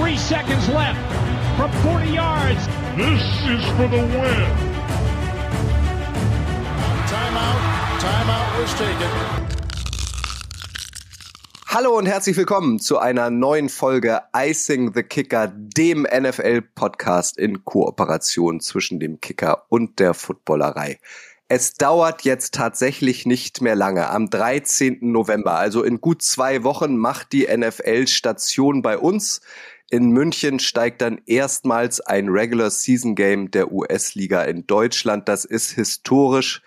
Three seconds left from 40 yards. This is for the win. Timeout. Timeout was taken. Hallo und herzlich willkommen zu einer neuen Folge Icing the Kicker, dem NFL-Podcast in Kooperation zwischen dem Kicker und der Footballerei. Es dauert jetzt tatsächlich nicht mehr lange. Am 13. November, also in gut zwei Wochen, macht die NFL Station bei uns. In München steigt dann erstmals ein Regular Season Game der US-Liga in Deutschland. Das ist historisch.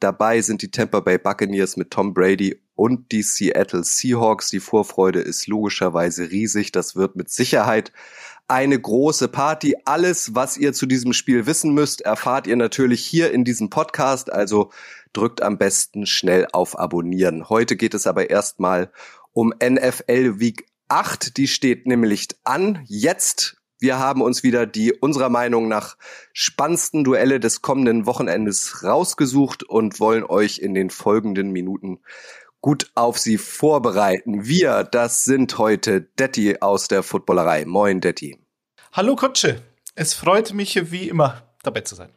Dabei sind die Tampa Bay Buccaneers mit Tom Brady und die Seattle Seahawks. Die Vorfreude ist logischerweise riesig. Das wird mit Sicherheit eine große Party. Alles, was ihr zu diesem Spiel wissen müsst, erfahrt ihr natürlich hier in diesem Podcast. Also drückt am besten schnell auf Abonnieren. Heute geht es aber erstmal um NFL Week 8. Die steht nämlich an. Jetzt wir haben uns wieder die unserer Meinung nach spannendsten Duelle des kommenden Wochenendes rausgesucht und wollen euch in den folgenden Minuten gut auf sie vorbereiten. Wir, das sind heute Detti aus der Footballerei. Moin, Detti. Hallo, Kutsche. Es freut mich wie immer, dabei zu sein.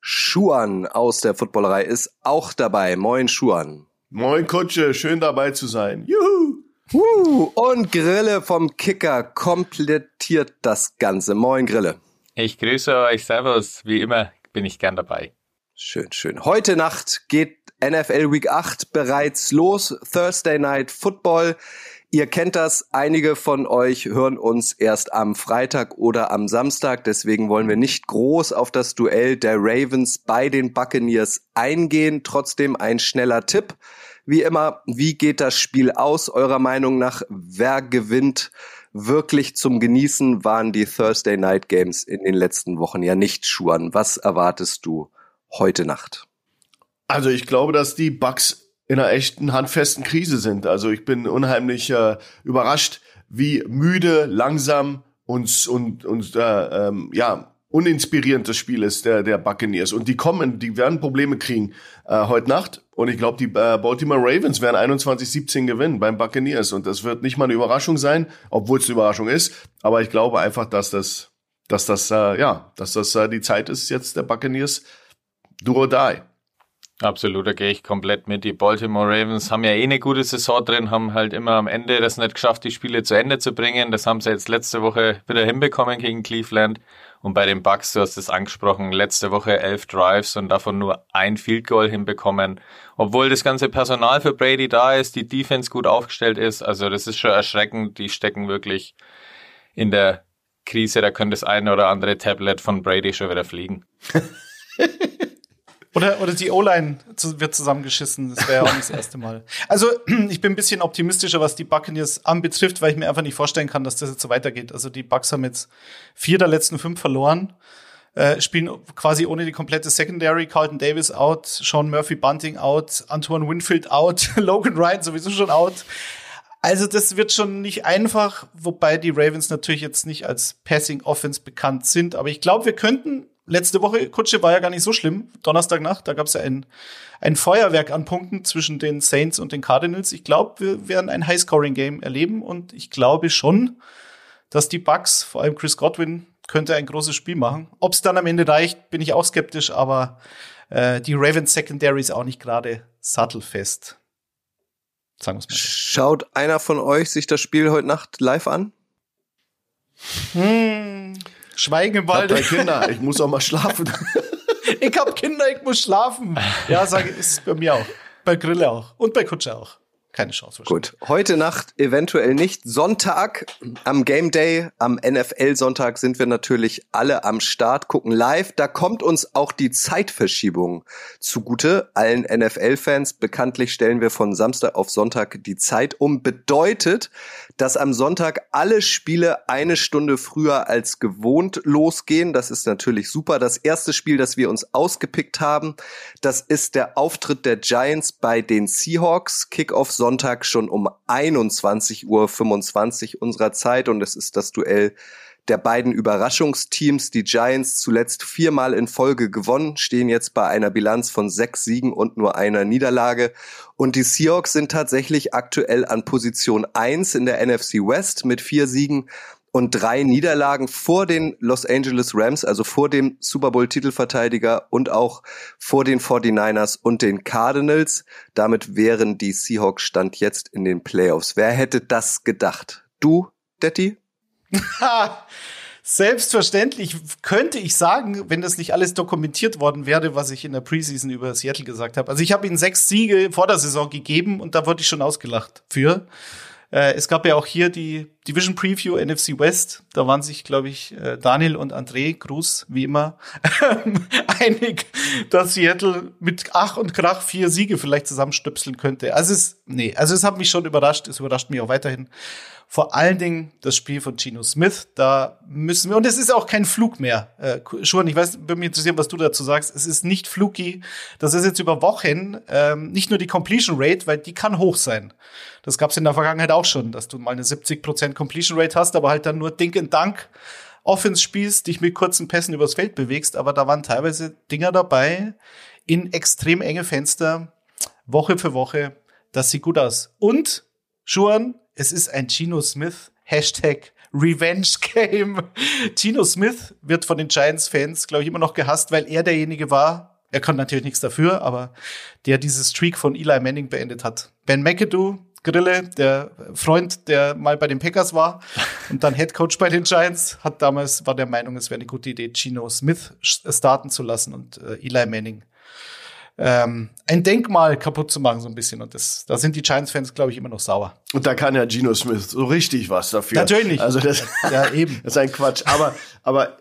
Schuan aus der Footballerei ist auch dabei. Moin, Schuan. Moin, Kutsche. Schön dabei zu sein. Juhu. Uh, und Grille vom Kicker komplettiert das Ganze. Moin, Grille. Ich grüße euch. Servus. Wie immer bin ich gern dabei. Schön, schön. Heute Nacht geht NFL Week 8 bereits los. Thursday Night Football. Ihr kennt das. Einige von euch hören uns erst am Freitag oder am Samstag. Deswegen wollen wir nicht groß auf das Duell der Ravens bei den Buccaneers eingehen. Trotzdem ein schneller Tipp. Wie immer, wie geht das Spiel aus? Eurer Meinung nach, wer gewinnt? Wirklich zum Genießen waren die Thursday Night Games in den letzten Wochen ja nicht schuren. Was erwartest du heute Nacht? Also ich glaube, dass die Bucks in einer echten handfesten Krise sind. Also ich bin unheimlich äh, überrascht, wie müde, langsam und und und äh, ähm, ja uninspirierend das Spiel ist der der Buccaneers und die kommen, die werden Probleme kriegen äh, heute Nacht und ich glaube die äh, Baltimore Ravens werden 21-17 gewinnen beim Buccaneers und das wird nicht mal eine Überraschung sein, obwohl es eine Überraschung ist, aber ich glaube einfach, dass das dass das äh, ja, dass das äh, die Zeit ist jetzt der Buccaneers do or die. Absolut, da gehe ich komplett mit. Die Baltimore Ravens haben ja eh eine gute Saison drin, haben halt immer am Ende das nicht geschafft, die Spiele zu Ende zu bringen. Das haben sie jetzt letzte Woche wieder hinbekommen gegen Cleveland. Und bei den Bucks, du hast es angesprochen, letzte Woche elf Drives und davon nur ein Field Goal hinbekommen. Obwohl das ganze Personal für Brady da ist, die Defense gut aufgestellt ist. Also das ist schon erschreckend. Die stecken wirklich in der Krise. Da könnte das eine oder andere Tablet von Brady schon wieder fliegen. Oder, oder die O-Line wird zusammengeschissen. Das wäre ja auch nicht das erste Mal. Also, ich bin ein bisschen optimistischer, was die Buccaneers anbetrifft, weil ich mir einfach nicht vorstellen kann, dass das jetzt so weitergeht. Also, die Bucks haben jetzt vier der letzten fünf verloren, äh, spielen quasi ohne die komplette Secondary. Carlton Davis out, Sean Murphy Bunting out, Antoine Winfield out, Logan Ryan sowieso schon out. Also, das wird schon nicht einfach, wobei die Ravens natürlich jetzt nicht als Passing Offense bekannt sind. Aber ich glaube, wir könnten letzte Woche, Kutsche, war ja gar nicht so schlimm. Donnerstagnacht, da gab es ja ein, ein Feuerwerk an Punkten zwischen den Saints und den Cardinals. Ich glaube, wir werden ein High-Scoring-Game erleben und ich glaube schon, dass die Bucks, vor allem Chris Godwin, könnte ein großes Spiel machen. Ob es dann am Ende reicht, bin ich auch skeptisch, aber äh, die Ravens Secondary ist auch nicht gerade sattelfest. Sagen wir's mal. Schaut einer von euch sich das Spiel heute Nacht live an? Hm, Schweigen im Walde. Ich hab drei Kinder, ich muss auch mal schlafen. ich hab Kinder, ich muss schlafen. Ja, sage ist bei mir auch. Bei Grille auch. Und bei Kutsche auch keine Chance. Gut, heute Nacht eventuell nicht. Sonntag am Game Day, am NFL-Sonntag sind wir natürlich alle am Start, gucken live. Da kommt uns auch die Zeitverschiebung zugute. Allen NFL-Fans bekanntlich stellen wir von Samstag auf Sonntag die Zeit um. Bedeutet, dass am Sonntag alle Spiele eine Stunde früher als gewohnt losgehen. Das ist natürlich super. Das erste Spiel, das wir uns ausgepickt haben, das ist der Auftritt der Giants bei den Seahawks. Kickoff Sonntag schon um 21.25 Uhr unserer Zeit und es ist das Duell der beiden Überraschungsteams. Die Giants zuletzt viermal in Folge gewonnen, stehen jetzt bei einer Bilanz von sechs Siegen und nur einer Niederlage. Und die Seahawks sind tatsächlich aktuell an Position eins in der NFC West mit vier Siegen und drei Niederlagen vor den Los Angeles Rams, also vor dem Super Bowl Titelverteidiger und auch vor den 49ers und den Cardinals. Damit wären die Seahawks Stand jetzt in den Playoffs. Wer hätte das gedacht? Du, Detti? Selbstverständlich könnte ich sagen, wenn das nicht alles dokumentiert worden wäre, was ich in der Preseason über Seattle gesagt habe. Also ich habe ihnen sechs Siege vor der Saison gegeben und da wurde ich schon ausgelacht für. Äh, es gab ja auch hier die Division Preview NFC West. Da waren sich, glaube ich, äh, Daniel und André, Gruß, wie immer, einig, dass Seattle mit Ach und Krach vier Siege vielleicht zusammenstöpseln könnte. Also es, nee, also es hat mich schon überrascht. Es überrascht mich auch weiterhin. Vor allen Dingen das Spiel von Gino Smith. Da müssen wir, und es ist auch kein Flug mehr. Äh, schon, ich weiß, würde mich interessieren, was du dazu sagst. Es ist nicht fluky. Das ist jetzt über Wochen ähm, nicht nur die Completion Rate, weil die kann hoch sein. Das gab es in der Vergangenheit auch schon, dass du mal eine 70% Completion Rate hast, aber halt dann nur Dink and Dank Offense spielst, dich mit kurzen Pässen übers Feld bewegst. Aber da waren teilweise Dinger dabei in extrem enge Fenster, Woche für Woche. Das sieht gut aus. Und, Schuan, es ist ein Gino Smith Hashtag Revenge Game. Gino Smith wird von den Giants-Fans, glaube ich, immer noch gehasst, weil er derjenige war, er kann natürlich nichts dafür, aber der dieses Streak von Eli Manning beendet hat. Ben McAdoo, Grille, der Freund, der mal bei den Packers war und dann Head Coach bei den Giants, hat damals, war der Meinung, es wäre eine gute Idee, Gino Smith starten zu lassen und äh, Eli Manning ähm, ein Denkmal kaputt zu machen, so ein bisschen. Und das, da sind die Giants-Fans, glaube ich, immer noch sauer. Und da kann ja Gino Smith so richtig was dafür. Natürlich. Also das, ja, eben. das ist ein Quatsch. Aber, aber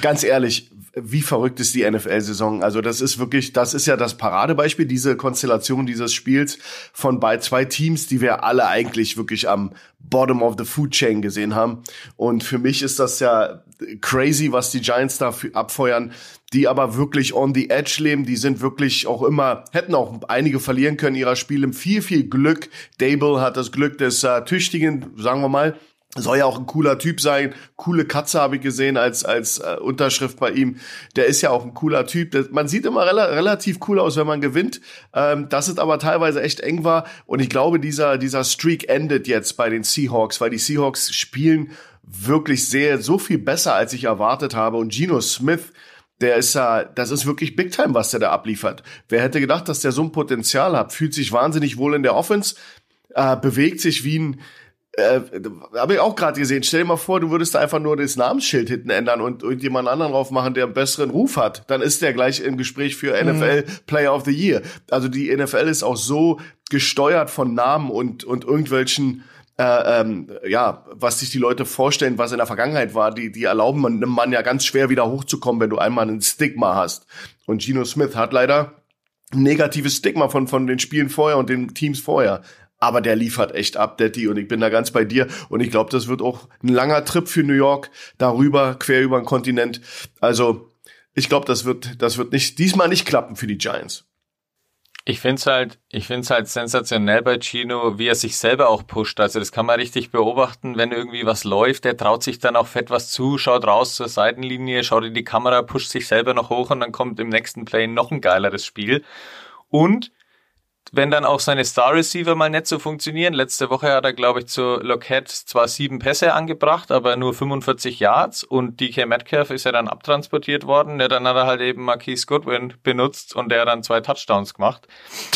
ganz ehrlich, wie verrückt ist die NFL-Saison? Also das ist wirklich, das ist ja das Paradebeispiel, diese Konstellation dieses Spiels von bei zwei Teams, die wir alle eigentlich wirklich am Bottom of the Food Chain gesehen haben. Und für mich ist das ja crazy, was die Giants da abfeuern, die aber wirklich on the edge leben. Die sind wirklich auch immer, hätten auch einige verlieren können ihrer Spiele. Viel, viel Glück. Dable hat das Glück des äh, Tüchtigen, sagen wir mal. Soll ja auch ein cooler Typ sein. Coole Katze habe ich gesehen als, als äh, Unterschrift bei ihm. Der ist ja auch ein cooler Typ. Der, man sieht immer rela relativ cool aus, wenn man gewinnt. Ähm, dass es aber teilweise echt eng war. Und ich glaube, dieser, dieser Streak endet jetzt bei den Seahawks, weil die Seahawks spielen wirklich sehr, so viel besser, als ich erwartet habe. Und Geno Smith, der ist ja, das ist wirklich Big Time, was der da abliefert. Wer hätte gedacht, dass der so ein Potenzial hat? Fühlt sich wahnsinnig wohl in der Offense, äh, bewegt sich wie ein, äh, habe ich auch gerade gesehen. Stell dir mal vor, du würdest da einfach nur das Namensschild hinten ändern und irgendjemand anderen drauf machen, der einen besseren Ruf hat. Dann ist der gleich im Gespräch für NFL Player of the Year. Also die NFL ist auch so gesteuert von Namen und, und irgendwelchen äh, ähm, ja, was sich die Leute vorstellen, was in der Vergangenheit war, die, die erlauben einem Mann ja ganz schwer wieder hochzukommen, wenn du einmal ein Stigma hast. Und Geno Smith hat leider ein negatives Stigma von, von den Spielen vorher und den Teams vorher aber der liefert echt ab, Daddy, und ich bin da ganz bei dir. Und ich glaube, das wird auch ein langer Trip für New York, darüber, quer über den Kontinent. Also, ich glaube, das wird, das wird nicht, diesmal nicht klappen für die Giants. Ich finde es halt, ich find's halt sensationell bei Chino, wie er sich selber auch pusht. Also das kann man richtig beobachten, wenn irgendwie was läuft, der traut sich dann auch fett was zu, schaut raus zur Seitenlinie, schaut in die Kamera, pusht sich selber noch hoch und dann kommt im nächsten Play noch ein geileres Spiel. Und wenn dann auch seine Star Receiver mal nicht so funktionieren. Letzte Woche hat er, glaube ich, zu Lockett zwar sieben Pässe angebracht, aber nur 45 Yards und DK Metcalf ist ja dann abtransportiert worden. Ja, dann hat er halt eben Marquise Goodwin benutzt und der hat dann zwei Touchdowns gemacht.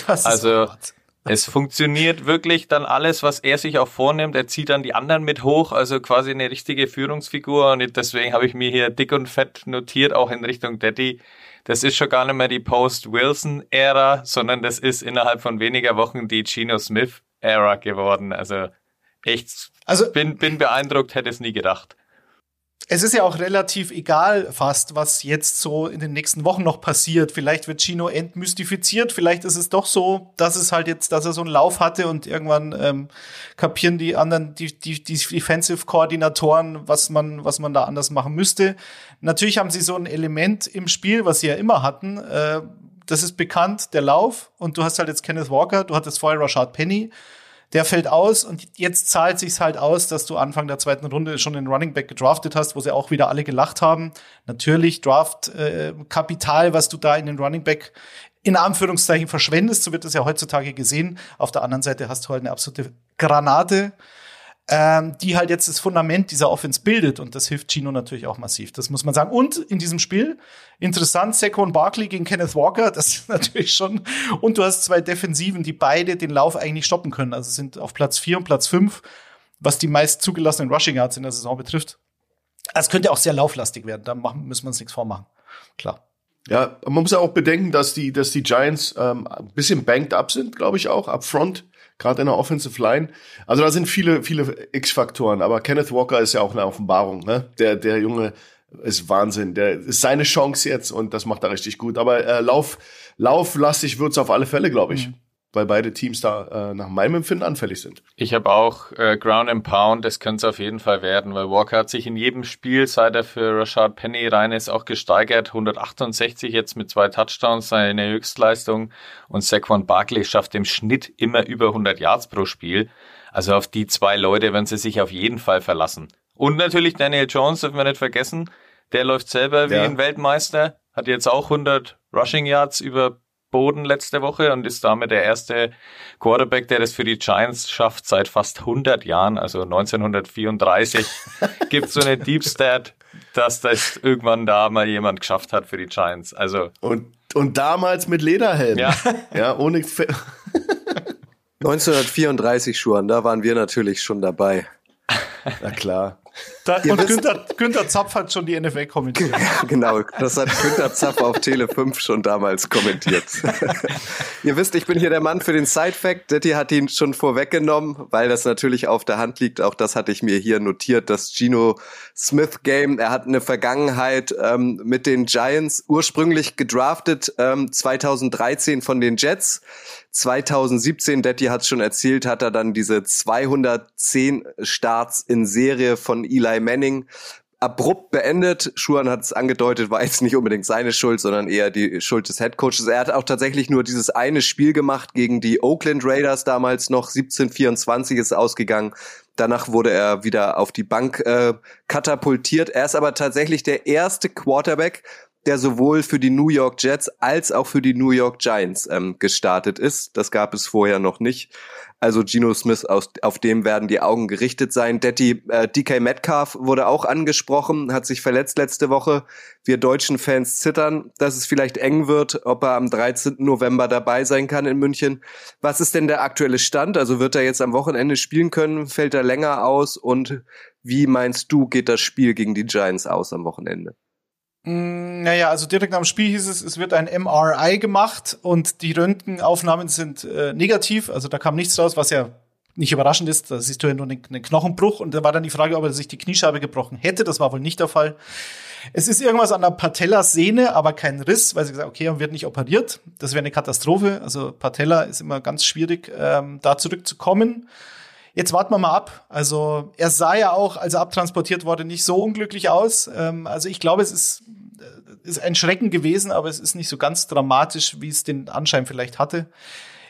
Das also, ist es funktioniert wirklich dann alles, was er sich auch vornimmt. Er zieht dann die anderen mit hoch, also quasi eine richtige Führungsfigur. Und deswegen habe ich mir hier dick und fett notiert, auch in Richtung Daddy das ist schon gar nicht mehr die Post-Wilson-Ära, sondern das ist innerhalb von weniger Wochen die Geno Smith-Ära geworden. Also echt, also, bin, bin beeindruckt, hätte es nie gedacht es ist ja auch relativ egal fast, was jetzt so in den nächsten Wochen noch passiert. Vielleicht wird Chino entmystifiziert, vielleicht ist es doch so, dass es halt jetzt, dass er so einen Lauf hatte und irgendwann ähm, kapieren die anderen, die, die, die Defensive-Koordinatoren, was man, was man da anders machen müsste. Natürlich haben sie so ein Element im Spiel, was sie ja immer hatten. Äh, das ist bekannt, der Lauf. Und du hast halt jetzt Kenneth Walker, du hattest vorher Rashad Penny der fällt aus und jetzt zahlt sich's halt aus, dass du Anfang der zweiten Runde schon den Running Back gedraftet hast, wo sie auch wieder alle gelacht haben. Natürlich Draft äh, Kapital, was du da in den Running Back in Anführungszeichen verschwendest, so wird das ja heutzutage gesehen. Auf der anderen Seite hast du halt eine absolute Granate. Ähm, die halt jetzt das Fundament dieser Offense bildet und das hilft Gino natürlich auch massiv. Das muss man sagen. Und in diesem Spiel interessant Saquon Barkley gegen Kenneth Walker, das ist natürlich schon. Und du hast zwei Defensiven, die beide den Lauf eigentlich stoppen können. Also sind auf Platz vier und Platz fünf, was die meist zugelassenen Rushing Yards in der Saison betrifft. Es könnte auch sehr lauflastig werden. Da machen, müssen wir uns nichts vormachen. Klar. Ja, man muss ja auch bedenken, dass die, dass die Giants ähm, ein bisschen banked up sind, glaube ich auch, up front gerade in der Offensive Line. Also da sind viele, viele X-Faktoren, aber Kenneth Walker ist ja auch eine Offenbarung, ne? Der, der Junge ist Wahnsinn. Der ist seine Chance jetzt und das macht er richtig gut. Aber äh, Lauf, lauflastig wird's auf alle Fälle, glaube ich. Mhm weil beide Teams da äh, nach meinem Empfinden anfällig sind. Ich habe auch äh, Ground and Pound, das könnte es auf jeden Fall werden, weil Walker hat sich in jedem Spiel, seit er für Rashad Penny rein ist, auch gesteigert. 168 jetzt mit zwei Touchdowns, seine Höchstleistung. Und Saquon Barkley schafft im Schnitt immer über 100 Yards pro Spiel. Also auf die zwei Leute werden sie sich auf jeden Fall verlassen. Und natürlich Daniel Jones, dürfen wir nicht vergessen. Der läuft selber wie ja. ein Weltmeister, hat jetzt auch 100 Rushing Yards über Boden letzte Woche und ist damit der erste Quarterback, der das für die Giants schafft seit fast 100 Jahren, also 1934. gibt so eine Deep Stat, dass das irgendwann da mal jemand geschafft hat für die Giants. Also und und damals mit Lederhelm. Ja, ja ohne 1934 Schuhen, da waren wir natürlich schon dabei. Na klar. Da, und Günther, Günther Zapf hat schon die NFL kommentiert. genau, das hat Günther Zapf auf Tele 5 schon damals kommentiert. Ihr wisst, ich bin hier der Mann für den Side-Fact. Detti hat ihn schon vorweggenommen, weil das natürlich auf der Hand liegt. Auch das hatte ich mir hier notiert, das Gino Smith Game. Er hat eine Vergangenheit ähm, mit den Giants, ursprünglich gedraftet ähm, 2013 von den Jets 2017, Detti hat es schon erzählt, hat er dann diese 210 Starts in Serie von Eli Manning abrupt beendet. Schuhan hat es angedeutet, war jetzt nicht unbedingt seine Schuld, sondern eher die Schuld des Headcoaches. Er hat auch tatsächlich nur dieses eine Spiel gemacht gegen die Oakland Raiders damals noch. 17-24 ist ausgegangen. Danach wurde er wieder auf die Bank äh, katapultiert. Er ist aber tatsächlich der erste Quarterback, der sowohl für die New York Jets als auch für die New York Giants ähm, gestartet ist. Das gab es vorher noch nicht. Also Geno Smith, aus, auf dem werden die Augen gerichtet sein. Detti, äh, DK Metcalf wurde auch angesprochen, hat sich verletzt letzte Woche. Wir deutschen Fans zittern, dass es vielleicht eng wird, ob er am 13. November dabei sein kann in München. Was ist denn der aktuelle Stand? Also wird er jetzt am Wochenende spielen können? Fällt er länger aus? Und wie meinst du, geht das Spiel gegen die Giants aus am Wochenende? Mm, naja, also direkt am Spiel hieß es, es wird ein MRI gemacht und die Röntgenaufnahmen sind äh, negativ, also da kam nichts raus, was ja nicht überraschend ist. Da siehst du ja nur einen, Knochenbruch und da war dann die Frage, ob er sich die Kniescheibe gebrochen hätte. Das war wohl nicht der Fall. Es ist irgendwas an der Patellasehne, aber kein Riss, weil sie gesagt okay, er wird nicht operiert. Das wäre eine Katastrophe. Also Patella ist immer ganz schwierig, ähm, da zurückzukommen. Jetzt warten wir mal ab. Also er sah ja auch, als er abtransportiert wurde, nicht so unglücklich aus. Ähm, also ich glaube, es ist, ist ein Schrecken gewesen, aber es ist nicht so ganz dramatisch, wie es den Anschein vielleicht hatte.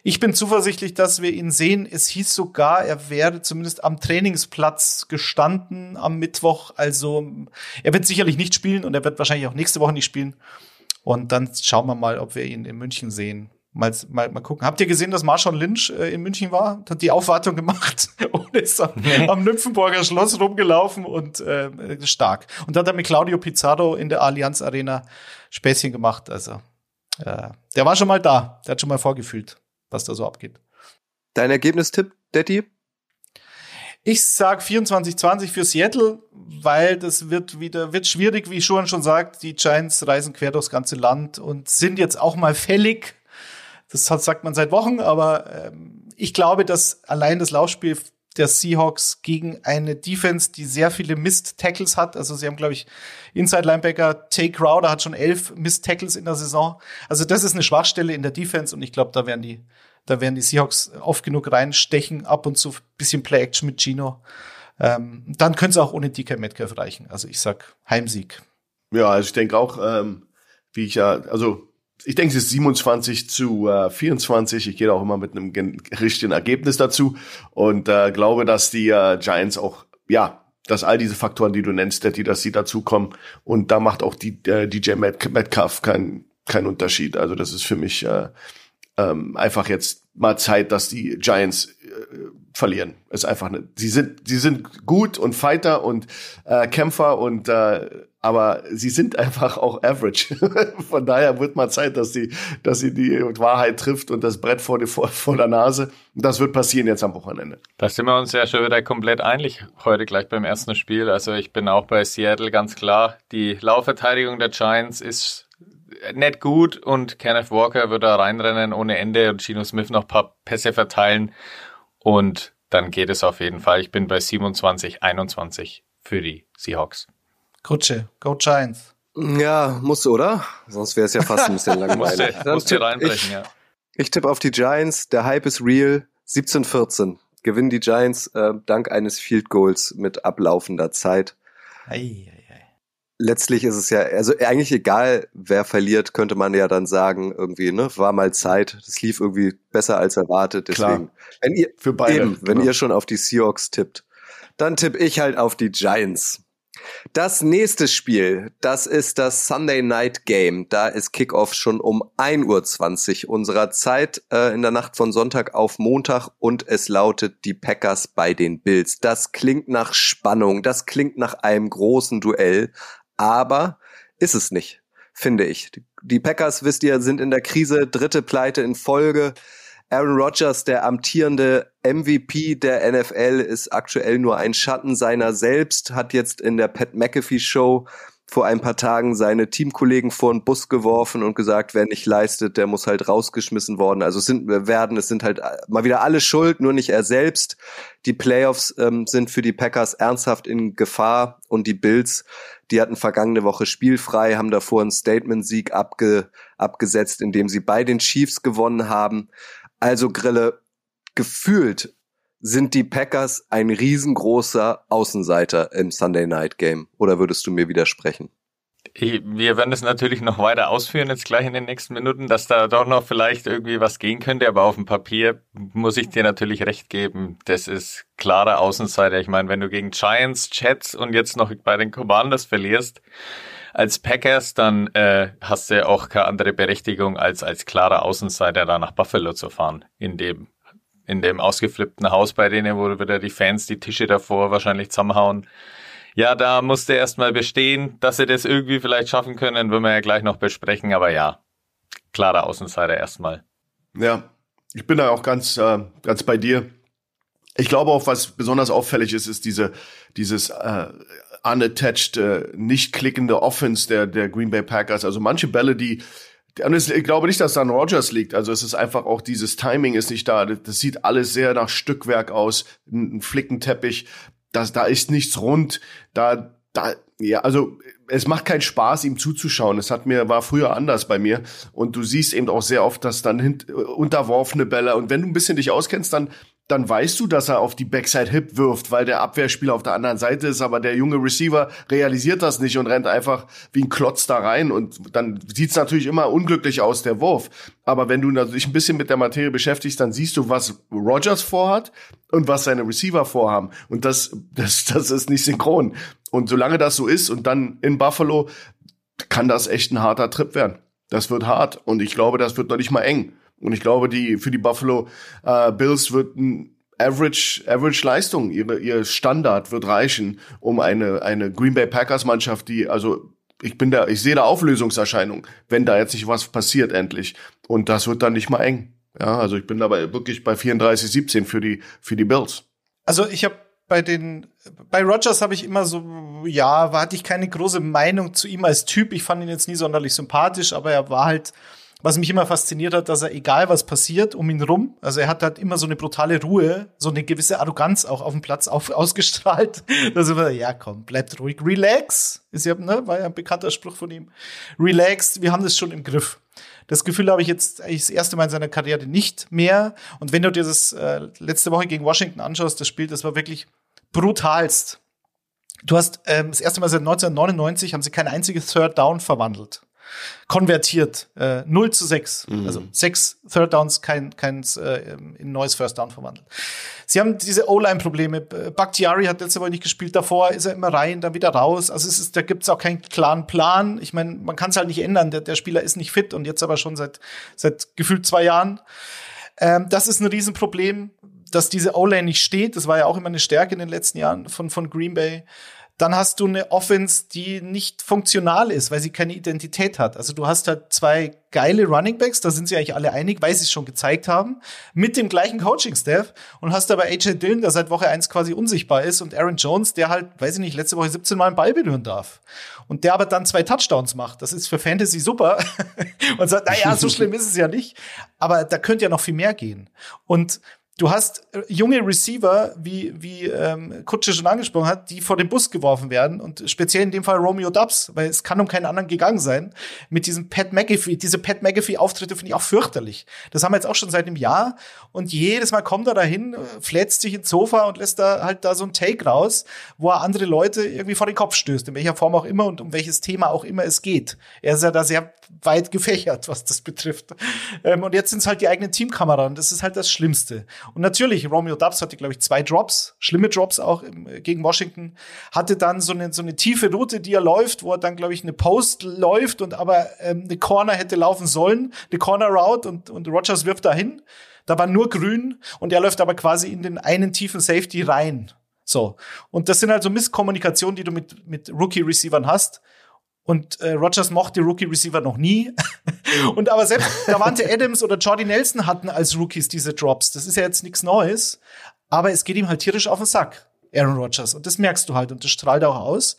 Ich bin zuversichtlich, dass wir ihn sehen. Es hieß sogar, er wäre zumindest am Trainingsplatz gestanden am Mittwoch. Also er wird sicherlich nicht spielen und er wird wahrscheinlich auch nächste Woche nicht spielen. Und dann schauen wir mal, ob wir ihn in München sehen. Mal, mal, mal gucken. Habt ihr gesehen, dass Marshall Lynch äh, in München war? Hat die Aufwartung gemacht und ist am, nee. am Nymphenburger Schloss rumgelaufen und äh, stark. Und dann hat er mit Claudio Pizarro in der Allianz Arena Späßchen gemacht. Also äh, der war schon mal da. Der hat schon mal vorgefühlt, was da so abgeht. Dein Ergebnistipp, Daddy? Ich sag 24-20 für Seattle, weil das wird wieder, wird schwierig, wie Schuhan schon sagt. Die Giants reisen quer durchs ganze Land und sind jetzt auch mal fällig das hat, sagt man seit Wochen, aber ähm, ich glaube, dass allein das Laufspiel der Seahawks gegen eine Defense, die sehr viele Mist-Tackles hat. Also sie haben, glaube ich, Inside-Linebacker Tay Crowder hat schon elf Mist-Tackles in der Saison. Also das ist eine Schwachstelle in der Defense und ich glaube, da werden die, da werden die Seahawks oft genug reinstechen, ab und zu bisschen Play-Action mit Gino. Ähm, dann könnte es auch ohne DK Metcalf reichen. Also ich sag Heimsieg. Ja, also ich denke auch, ähm, wie ich ja, also ich denke, es ist 27 zu äh, 24. Ich gehe auch immer mit einem richtigen Ergebnis dazu und äh, glaube, dass die äh, Giants auch, ja, dass all diese Faktoren, die du nennst, die, dass sie dazukommen und da macht auch die äh, DJ Metcalf keinen kein Unterschied. Also das ist für mich äh, ähm, einfach jetzt mal Zeit, dass die Giants äh, verlieren. Ist einfach ne, sie sind sie sind gut und Fighter und äh, Kämpfer und äh, aber sie sind einfach auch average. Von daher wird mal Zeit, dass sie dass sie die Wahrheit trifft und das Brett vor, die, vor, vor der Nase. Das wird passieren jetzt am Wochenende. Da sind wir uns ja schon wieder komplett einig heute gleich beim ersten Spiel. Also ich bin auch bei Seattle ganz klar. Die Laufverteidigung der Giants ist nicht gut und Kenneth Walker wird da reinrennen ohne Ende und Gino Smith noch ein paar Pässe verteilen und dann geht es auf jeden Fall. Ich bin bei 27, 21 für die Seahawks. Kutsche, go Giants. Ja, muss, oder? Sonst wäre es ja fast ein bisschen langweilig. musste, musste reinbrechen, ich, ja. Ich tippe auf die Giants. Der Hype ist real. 17-14. Gewinnen die Giants äh, dank eines Field Goals mit ablaufender Zeit. Ei, ei, ei. Letztlich ist es ja, also eigentlich egal, wer verliert, könnte man ja dann sagen, irgendwie, ne, war mal Zeit. Das lief irgendwie besser als erwartet. Deswegen, Klar. wenn ihr, Für beide, eben, wenn genau. ihr schon auf die Seahawks tippt, dann tippe ich halt auf die Giants. Das nächste Spiel, das ist das Sunday Night Game. Da ist Kickoff schon um 1.20 Uhr unserer Zeit äh, in der Nacht von Sonntag auf Montag und es lautet die Packers bei den Bills. Das klingt nach Spannung, das klingt nach einem großen Duell, aber ist es nicht, finde ich. Die- Die Packers, wisst ihr, sind in der Krise, dritte Pleite in Folge. Aaron Rodgers, der amtierende MVP der NFL, ist aktuell nur ein Schatten seiner selbst, hat jetzt in der Pat McAfee Show vor ein paar Tagen seine Teamkollegen vor den Bus geworfen und gesagt, wer nicht leistet, der muss halt rausgeschmissen worden. Also es sind werden, es sind halt mal wieder alle schuld, nur nicht er selbst. Die Playoffs ähm, sind für die Packers ernsthaft in Gefahr und die Bills, die hatten vergangene Woche spielfrei, haben davor einen Statement-Sieg abge, abgesetzt, indem sie bei den Chiefs gewonnen haben. Also Grille, gefühlt sind die Packers ein riesengroßer Außenseiter im Sunday Night Game. Oder würdest du mir widersprechen? Wir werden das natürlich noch weiter ausführen jetzt gleich in den nächsten Minuten, dass da doch noch vielleicht irgendwie was gehen könnte, aber auf dem Papier muss ich dir natürlich recht geben. Das ist klarer Außenseiter. Ich meine, wenn du gegen Giants, Jets und jetzt noch bei den Commanders verlierst als Packers, dann äh, hast du ja auch keine andere Berechtigung als als klarer Außenseiter da nach Buffalo zu fahren in dem in dem ausgeflippten Haus bei denen, wo wieder die Fans die Tische davor wahrscheinlich zusammenhauen. Ja, da musste erstmal bestehen, dass sie das irgendwie vielleicht schaffen können, würden wir ja gleich noch besprechen, aber ja, klarer Außenseiter erstmal. Ja, ich bin da auch ganz, äh, ganz bei dir. Ich glaube auch, was besonders auffällig ist, ist diese, dieses äh, unattached, äh, nicht klickende Offense der, der Green Bay Packers. Also manche Bälle, die und es, ich glaube nicht, dass da an Rogers liegt. Also es ist einfach auch dieses Timing ist nicht da. Das, sieht alles sehr nach Stückwerk aus, ein, Flickenteppich. Das, da ist nichts rund. Da, da, ja, also es macht keinen Spaß, ihm zuzuschauen. Es hat mir war früher anders bei mir. Und du siehst eben auch sehr oft, dass dann hint, unterworfene Bälle. Und wenn du ein bisschen dich auskennst, dann dann weißt du, dass er auf die Backside Hip wirft, weil der Abwehrspieler auf der anderen Seite ist, aber der junge Receiver realisiert das nicht und rennt einfach wie ein Klotz da rein und dann sieht's natürlich immer unglücklich aus, der Wurf. Aber wenn du dich ein bisschen mit der Materie beschäftigst, dann siehst du, was Rogers vorhat und was seine Receiver vorhaben. Und das, das, das ist nicht synchron. Und solange das so ist und dann in Buffalo, kann das echt ein harter Trip werden. Das wird hart und ich glaube, das wird noch nicht mal eng. Und ich glaube, die für die Buffalo äh, Bills wird ein Average, Average Leistung, ihre, ihr Standard wird reichen, um eine, eine Green Bay Packers Mannschaft, die, also ich bin da, ich sehe da Auflösungserscheinungen, wenn da jetzt nicht was passiert endlich. Und das wird dann nicht mal eng. Ja, also ich bin dabei wirklich bei 34, 17 für die, für die Bills. Also ich habe bei den bei Rogers habe ich immer so ja, war hatte ich keine große Meinung zu ihm als Typ. Ich fand ihn jetzt nie sonderlich sympathisch, aber er war halt was mich immer fasziniert hat, dass er egal was passiert um ihn rum, also er hat halt immer so eine brutale Ruhe, so eine gewisse Arroganz auch auf dem Platz auf, ausgestrahlt. dass er ja komm, bleibt ruhig, relax, ist ja ne, war ja ein bekannter Spruch von ihm. Relaxed, wir haben das schon im Griff. Das Gefühl habe ich jetzt eigentlich das erste Mal in seiner Karriere nicht mehr. Und wenn du dir das äh, letzte Woche gegen Washington anschaust, das Spiel, das war wirklich brutalst. Du hast ähm, das erste Mal seit 1999 haben sie kein einziges Third Down verwandelt. Konvertiert. Äh, 0 zu 6. Mhm. Also sechs Third Downs, kein, keins äh, in neues First Down verwandelt. Sie haben diese O-Line-Probleme. Bakhtiari hat letzte Woche nicht gespielt, davor ist er immer rein, dann wieder raus. Also es ist, da gibt's auch keinen klaren Plan. Ich meine, man kann es halt nicht ändern. Der, der Spieler ist nicht fit und jetzt aber schon seit, seit gefühlt zwei Jahren. Ähm, das ist ein Riesenproblem, dass diese O-Line nicht steht. Das war ja auch immer eine Stärke in den letzten Jahren von, von Green Bay dann hast du eine Offense, die nicht funktional ist, weil sie keine Identität hat. Also du hast halt zwei geile Running Backs, da sind sie eigentlich alle einig, weil sie es schon gezeigt haben, mit dem gleichen Coaching-Staff und hast aber AJ Dillon, der seit Woche eins quasi unsichtbar ist und Aaron Jones, der halt, weiß ich nicht, letzte Woche 17 Mal einen Ball berühren darf. Und der aber dann zwei Touchdowns macht. Das ist für Fantasy super. und sagt, naja, so schlimm ist es ja nicht. Aber da könnte ja noch viel mehr gehen. Und du hast äh, junge Receiver, wie, wie ähm, Kutsche schon angesprochen hat, die vor den Bus geworfen werden und speziell in dem Fall Romeo Dubs, weil es kann um keinen anderen gegangen sein. Mit diesem Pat McAfee, diese Pat McAfee-Auftritte finde ich auch fürchterlich. Das haben wir jetzt auch schon seit einem Jahr und jedes Mal kommt er dahin, äh, flätzt sich ins Sofa und lässt da halt da so ein Take raus, wo er andere Leute irgendwie vor den Kopf stößt, in welcher Form auch immer und um welches Thema auch immer es geht. Er ist ja da sehr weit gefächert, was das betrifft. Ähm, und jetzt sind es halt die eigenen Teamkameraden. Das ist halt das Schlimmste. Und natürlich, Romeo Dubs hatte, glaube ich, zwei Drops, schlimme Drops auch im, gegen Washington, hatte dann so eine, so eine tiefe Route, die er läuft, wo er dann, glaube ich, eine Post läuft und aber ähm, eine Corner hätte laufen sollen, eine Corner Route und, und Rogers wirft dahin. Da war nur grün und er läuft aber quasi in den einen tiefen Safety rein. So. Und das sind halt so Misskommunikationen, die du mit, mit Rookie-Receivern hast. Und äh, Rogers mochte Rookie-Receiver noch nie. und aber selbst Davante Adams oder Jordy Nelson hatten als Rookies diese Drops. Das ist ja jetzt nichts Neues. Aber es geht ihm halt tierisch auf den Sack, Aaron Rodgers. Und das merkst du halt und das strahlt auch aus.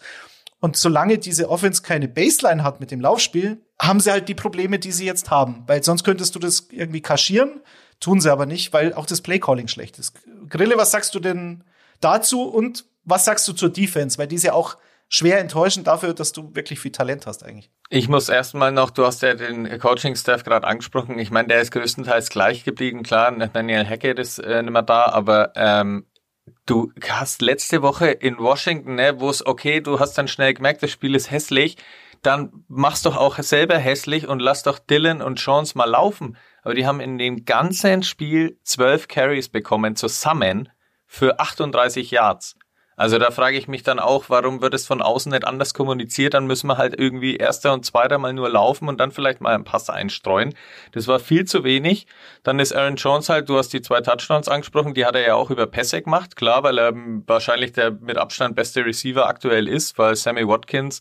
Und solange diese Offense keine Baseline hat mit dem Laufspiel, haben sie halt die Probleme, die sie jetzt haben. Weil sonst könntest du das irgendwie kaschieren, tun sie aber nicht, weil auch das Playcalling schlecht ist. Grille, was sagst du denn dazu und was sagst du zur Defense? Weil die ist ja auch schwer enttäuschend dafür, dass du wirklich viel Talent hast eigentlich. Ich muss erstmal noch, du hast ja den Coaching-Staff gerade angesprochen. Ich meine, der ist größtenteils gleich geblieben. Klar, Nathaniel Hackett ist äh, nicht mehr da, aber ähm, du hast letzte Woche in Washington, ne, wo es okay, du hast dann schnell gemerkt, das Spiel ist hässlich. Dann machst doch auch selber hässlich und lass doch Dylan und Jones mal laufen. Aber die haben in dem ganzen Spiel zwölf Carries bekommen zusammen für 38 Yards. Also da frage ich mich dann auch, warum wird es von außen nicht anders kommuniziert? Dann müssen wir halt irgendwie erster und zweiter mal nur laufen und dann vielleicht mal einen Pass einstreuen. Das war viel zu wenig. Dann ist Aaron Jones halt, du hast die zwei Touchdowns angesprochen, die hat er ja auch über Pässe gemacht. Klar, weil er wahrscheinlich der mit Abstand beste Receiver aktuell ist, weil Sammy Watkins,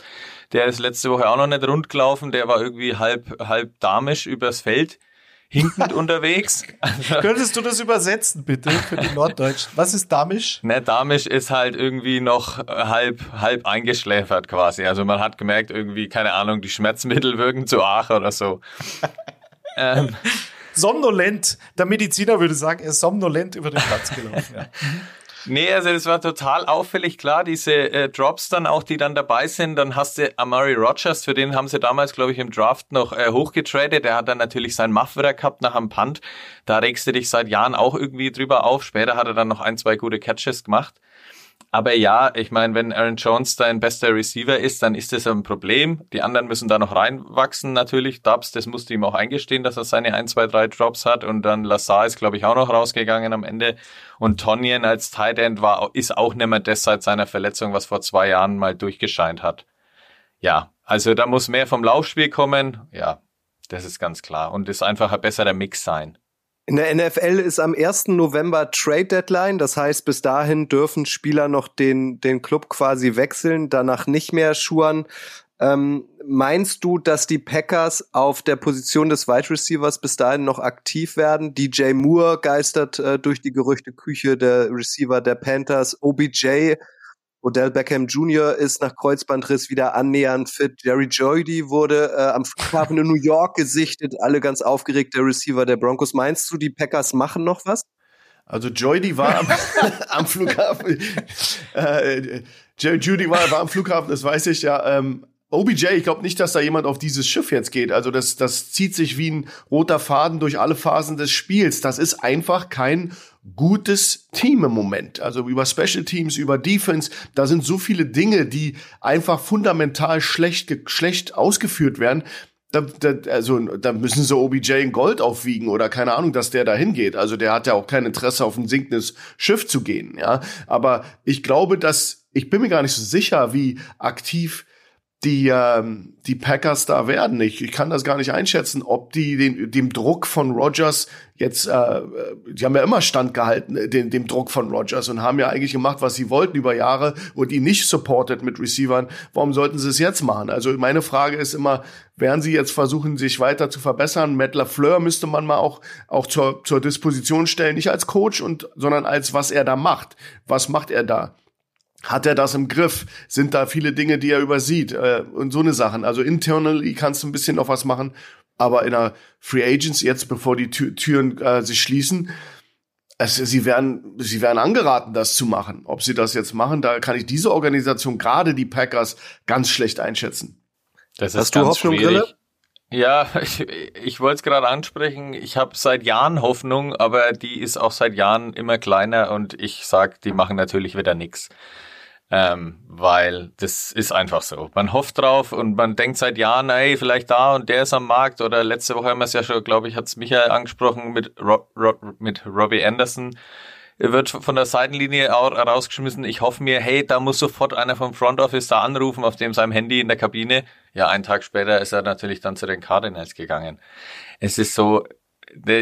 der ist letzte Woche auch noch nicht rund gelaufen, der war irgendwie halb, halb damisch übers Feld hinkend unterwegs. Könntest du das übersetzen, bitte, für die Norddeutschen? Was ist Damisch? Ne, Damisch ist halt irgendwie noch halb, halb eingeschläfert quasi. Also man hat gemerkt, irgendwie, keine Ahnung, die Schmerzmittel wirken zu arg oder so. ähm. Somnolent. Der Mediziner würde sagen, er ist somnolent über den Platz gelaufen. Ja. Nee, also das war total auffällig, klar, diese äh, Drops dann auch, die dann dabei sind. Dann hast du Amari Rogers, für den haben sie damals, glaube ich, im Draft noch äh, hochgetradet. Der hat dann natürlich seinen Muff wieder gehabt nach einem Punt. Da regst du dich seit Jahren auch irgendwie drüber auf. Später hat er dann noch ein, zwei gute Catches gemacht. Aber ja, ich meine, wenn Aaron Jones dein bester Receiver ist, dann ist das ein Problem. Die anderen müssen da noch reinwachsen natürlich. Dubs, das musste ihm auch eingestehen, dass er seine 1, 2, 3 Drops hat. Und dann Lassar ist, glaube ich, auch noch rausgegangen am Ende. Und Tonyan als Tight End war, ist auch nicht mehr das seit seiner Verletzung, was vor zwei Jahren mal durchgescheint hat. Ja, also da muss mehr vom Laufspiel kommen. Ja, das ist ganz klar. Und ist einfach ein besserer Mix sein. In der NFL ist am 1. November Trade Deadline. Das heißt, bis dahin dürfen Spieler noch den, den Club quasi wechseln, danach nicht mehr schuren. Ähm, meinst du, dass die Packers auf der Position des Wide Receivers bis dahin noch aktiv werden? DJ Moore geistert äh, durch die Gerüchteküche, der Receiver der Panthers. OBJ Odell Beckham Jr. ist nach Kreuzbandriss wieder annähernd fit. Jerry Joydy wurde äh, am Flughafen in New York gesichtet. Alle ganz aufgeregt, der Receiver der Broncos. Meinst du, die Packers machen noch was? Also Joydy war am, am Flughafen. Äh, Jerry Judy war, war am Flughafen, das weiß ich ja. Ähm, OBJ, ich glaube nicht, dass da jemand auf dieses Schiff jetzt geht. Also das, das zieht sich wie ein roter Faden durch alle Phasen des Spiels. Das ist einfach kein gutes Team im Moment. Also über Special Teams, über Defense, da sind so viele Dinge, die einfach fundamental schlecht, schlecht ausgeführt werden. da, da, also da müssen sie OBJ in Gold aufwiegen oder keine Ahnung, dass der da hingeht. Also der hat ja auch kein Interesse auf ein sinkendes Schiff zu gehen, ja. Aber ich glaube, dass ich bin mir gar nicht so sicher, wie aktiv die, ähm, die Packers da werden. Ich, ich kann das gar nicht einschätzen, ob die den, dem Druck von Rogers jetzt, äh, die haben ja immer standgehalten, äh, dem, dem Druck von Rogers und haben ja eigentlich gemacht, was sie wollten über Jahre und ihn nicht supported mit Receivern. Warum sollten sie es jetzt machen? Also meine Frage ist immer, werden sie jetzt versuchen, sich weiter zu verbessern? Matt LaFleur müsste man mal auch, auch zur, zur Disposition stellen, nicht als Coach und, sondern als was er da macht. Was macht er da? Hat er das im Griff? Sind da viele Dinge, die er übersieht? Äh, und so eine Sachen. Also internally kannst du ein bisschen noch was machen, aber in der Free Agents jetzt, bevor die Tür, Türen äh, sich schließen, es, sie werden, sie werden angeraten, das zu machen. Ob sie das jetzt machen, da kann ich diese Organisation, gerade die Packers, ganz schlecht einschätzen. Das ist Hast du Hoffnung, schwierig. Ja, ich, ich wollte es gerade ansprechen. Ich habe seit Jahren Hoffnung, aber die ist auch seit Jahren immer kleiner und ich sag, die machen natürlich wieder nix. Ähm, weil das ist einfach so. Man hofft drauf und man denkt seit Jahren, ey, vielleicht da und der ist am Markt. Oder letzte Woche haben wir es ja schon, glaube ich, hat es Michael angesprochen mit, Rob, Rob, mit Robbie Anderson. Er wird von der Seitenlinie rausgeschmissen. Ich hoffe mir, hey, da muss sofort einer vom Front Office da anrufen, auf dem seinem Handy in der Kabine. Ja, einen Tag später ist er natürlich dann zu den Cardinals gegangen. Es ist so,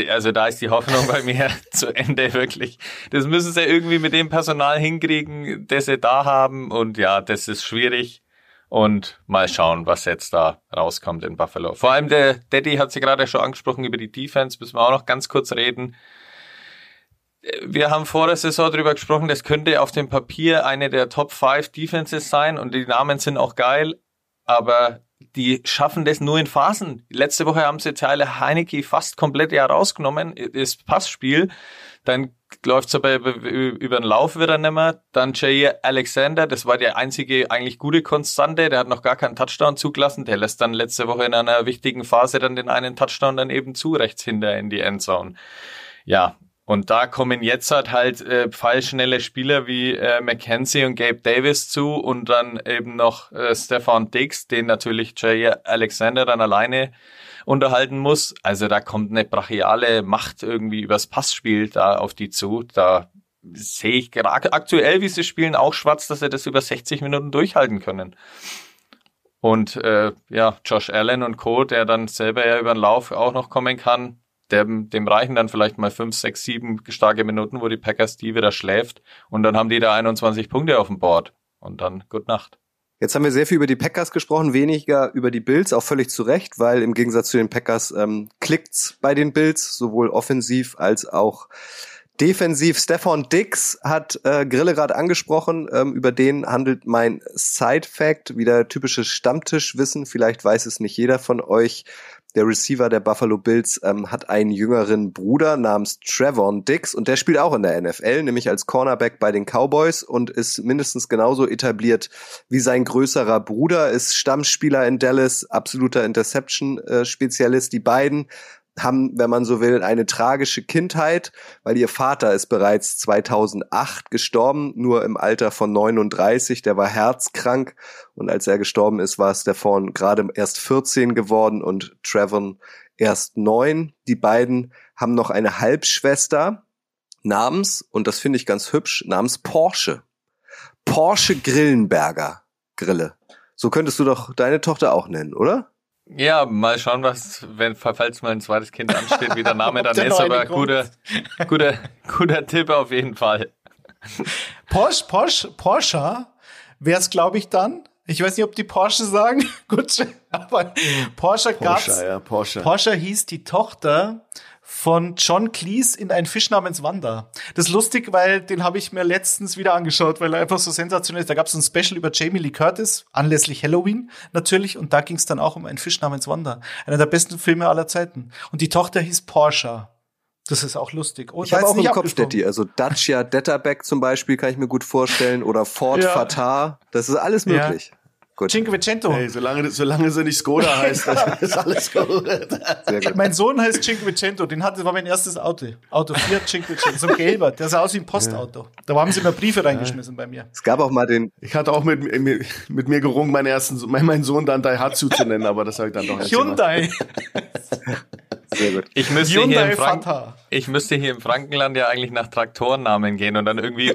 also da ist die Hoffnung bei mir zu Ende wirklich. Das müssen sie irgendwie mit dem Personal hinkriegen, das sie da haben. Und ja, das ist schwierig. Und mal schauen, was jetzt da rauskommt in Buffalo. Vor allem der Daddy hat sie gerade schon angesprochen über die Defense, müssen wir auch noch ganz kurz reden. Wir haben vor der Saison darüber gesprochen, das könnte auf dem Papier eine der Top 5 Defenses sein und die Namen sind auch geil, aber die schaffen das nur in Phasen. Letzte Woche haben sie Teile Heineke fast komplett ja rausgenommen, das Passspiel. Dann läuft es aber über den Lauf wieder nicht mehr. Dann Jay Alexander, das war der einzige eigentlich gute Konstante, der hat noch gar keinen Touchdown zugelassen. Der lässt dann letzte Woche in einer wichtigen Phase dann den einen Touchdown dann eben zu, rechts hinter in die Endzone. Ja, und da kommen jetzt halt halt äh, pfeilschnelle Spieler wie äh, Mackenzie und Gabe Davis zu und dann eben noch äh, Stefan Diggs, den natürlich Jay Alexander dann alleine unterhalten muss. Also da kommt eine brachiale Macht irgendwie übers Passspiel da auf die zu. Da sehe ich gerade aktuell, wie sie spielen, auch schwarz, dass sie das über 60 Minuten durchhalten können. Und äh, ja, Josh Allen und Co., der dann selber ja über den Lauf auch noch kommen kann, dem, dem reichen dann vielleicht mal fünf, sechs, sieben starke Minuten, wo die Packers die wieder schläft und dann haben die da 21 Punkte auf dem Board und dann gut Nacht. Jetzt haben wir sehr viel über die Packers gesprochen, weniger über die Bills, auch völlig zu Recht, weil im Gegensatz zu den Packers ähm, klickt's bei den Bills, sowohl offensiv als auch defensiv. Stefan Dix hat äh, Grille gerade angesprochen, ähm, über den handelt mein Side-Fact, wieder typisches Stammtischwissen, vielleicht weiß es nicht jeder von euch. Der Receiver der Buffalo Bills ähm, hat einen jüngeren Bruder namens Trevon Dix und der spielt auch in der NFL, nämlich als Cornerback bei den Cowboys und ist mindestens genauso etabliert wie sein größerer Bruder, ist Stammspieler in Dallas, absoluter Interception-Spezialist. Die beiden haben, wenn man so will, eine tragische Kindheit, weil ihr Vater ist bereits 2008 gestorben, nur im Alter von 39. Der war herzkrank und als er gestorben ist, war Stefan gerade erst 14 geworden und Trevon erst neun. Die beiden haben noch eine Halbschwester namens, und das finde ich ganz hübsch, namens Porsche. Porsche Grillenberger Grille. So könntest du doch deine Tochter auch nennen, oder? Ja, mal schauen, was, wenn, falls mal ein zweites Kind ansteht, wie der Name dann der ist, aber guter, guter, guter Tipp auf jeden Fall. Porsche, Porsche, Porsche wäre es, glaube ich, dann. Ich weiß nicht, ob die Porsche sagen. Gut, aber Porsche, Porsche gab's. Ja, Porsche. Porsche hieß die Tochter von John Cleese in Ein Fisch namens Wanda. Das ist lustig, weil den habe ich mir letztens wieder angeschaut, weil er einfach so sensationell ist. Da gab es ein Special über Jamie Lee Curtis, anlässlich Halloween natürlich, und da ging es dann auch um Ein Fisch namens Wanda. Einer der besten Filme aller Zeiten. Und die Tochter hieß Porsche. Das ist auch lustig. Oh, ich habe auch im Kopf Daddy, also Dacia Detterback zum Beispiel kann ich mir gut vorstellen oder Ford ja. Fatar. Das ist alles möglich. Ja. Gut. Cinquecento. Hey, solange, solange sie nicht Skoda heißt, ist alles gut. Sehr gut. Mein Sohn heißt Cinquecento, den hatte, das war mein erstes Auto. Auto Fiat Cinquecento, so ein gelber, der sah aus wie ein Postauto. Da haben sie immer Briefe reingeschmissen bei mir. Es gab auch mal den, Ich hatte auch mit, mit, mit mir gerungen, meinen ersten, Sohn- meinen Sohn dann Daihatsu zu nennen, aber das habe ich dann doch nicht gemacht. Hyundai. sehr gut. Ich müsste, hier Hyundai im Frank Fata. ich müsste hier im Frankenland ja eigentlich nach Traktorennamen gehen und dann irgendwie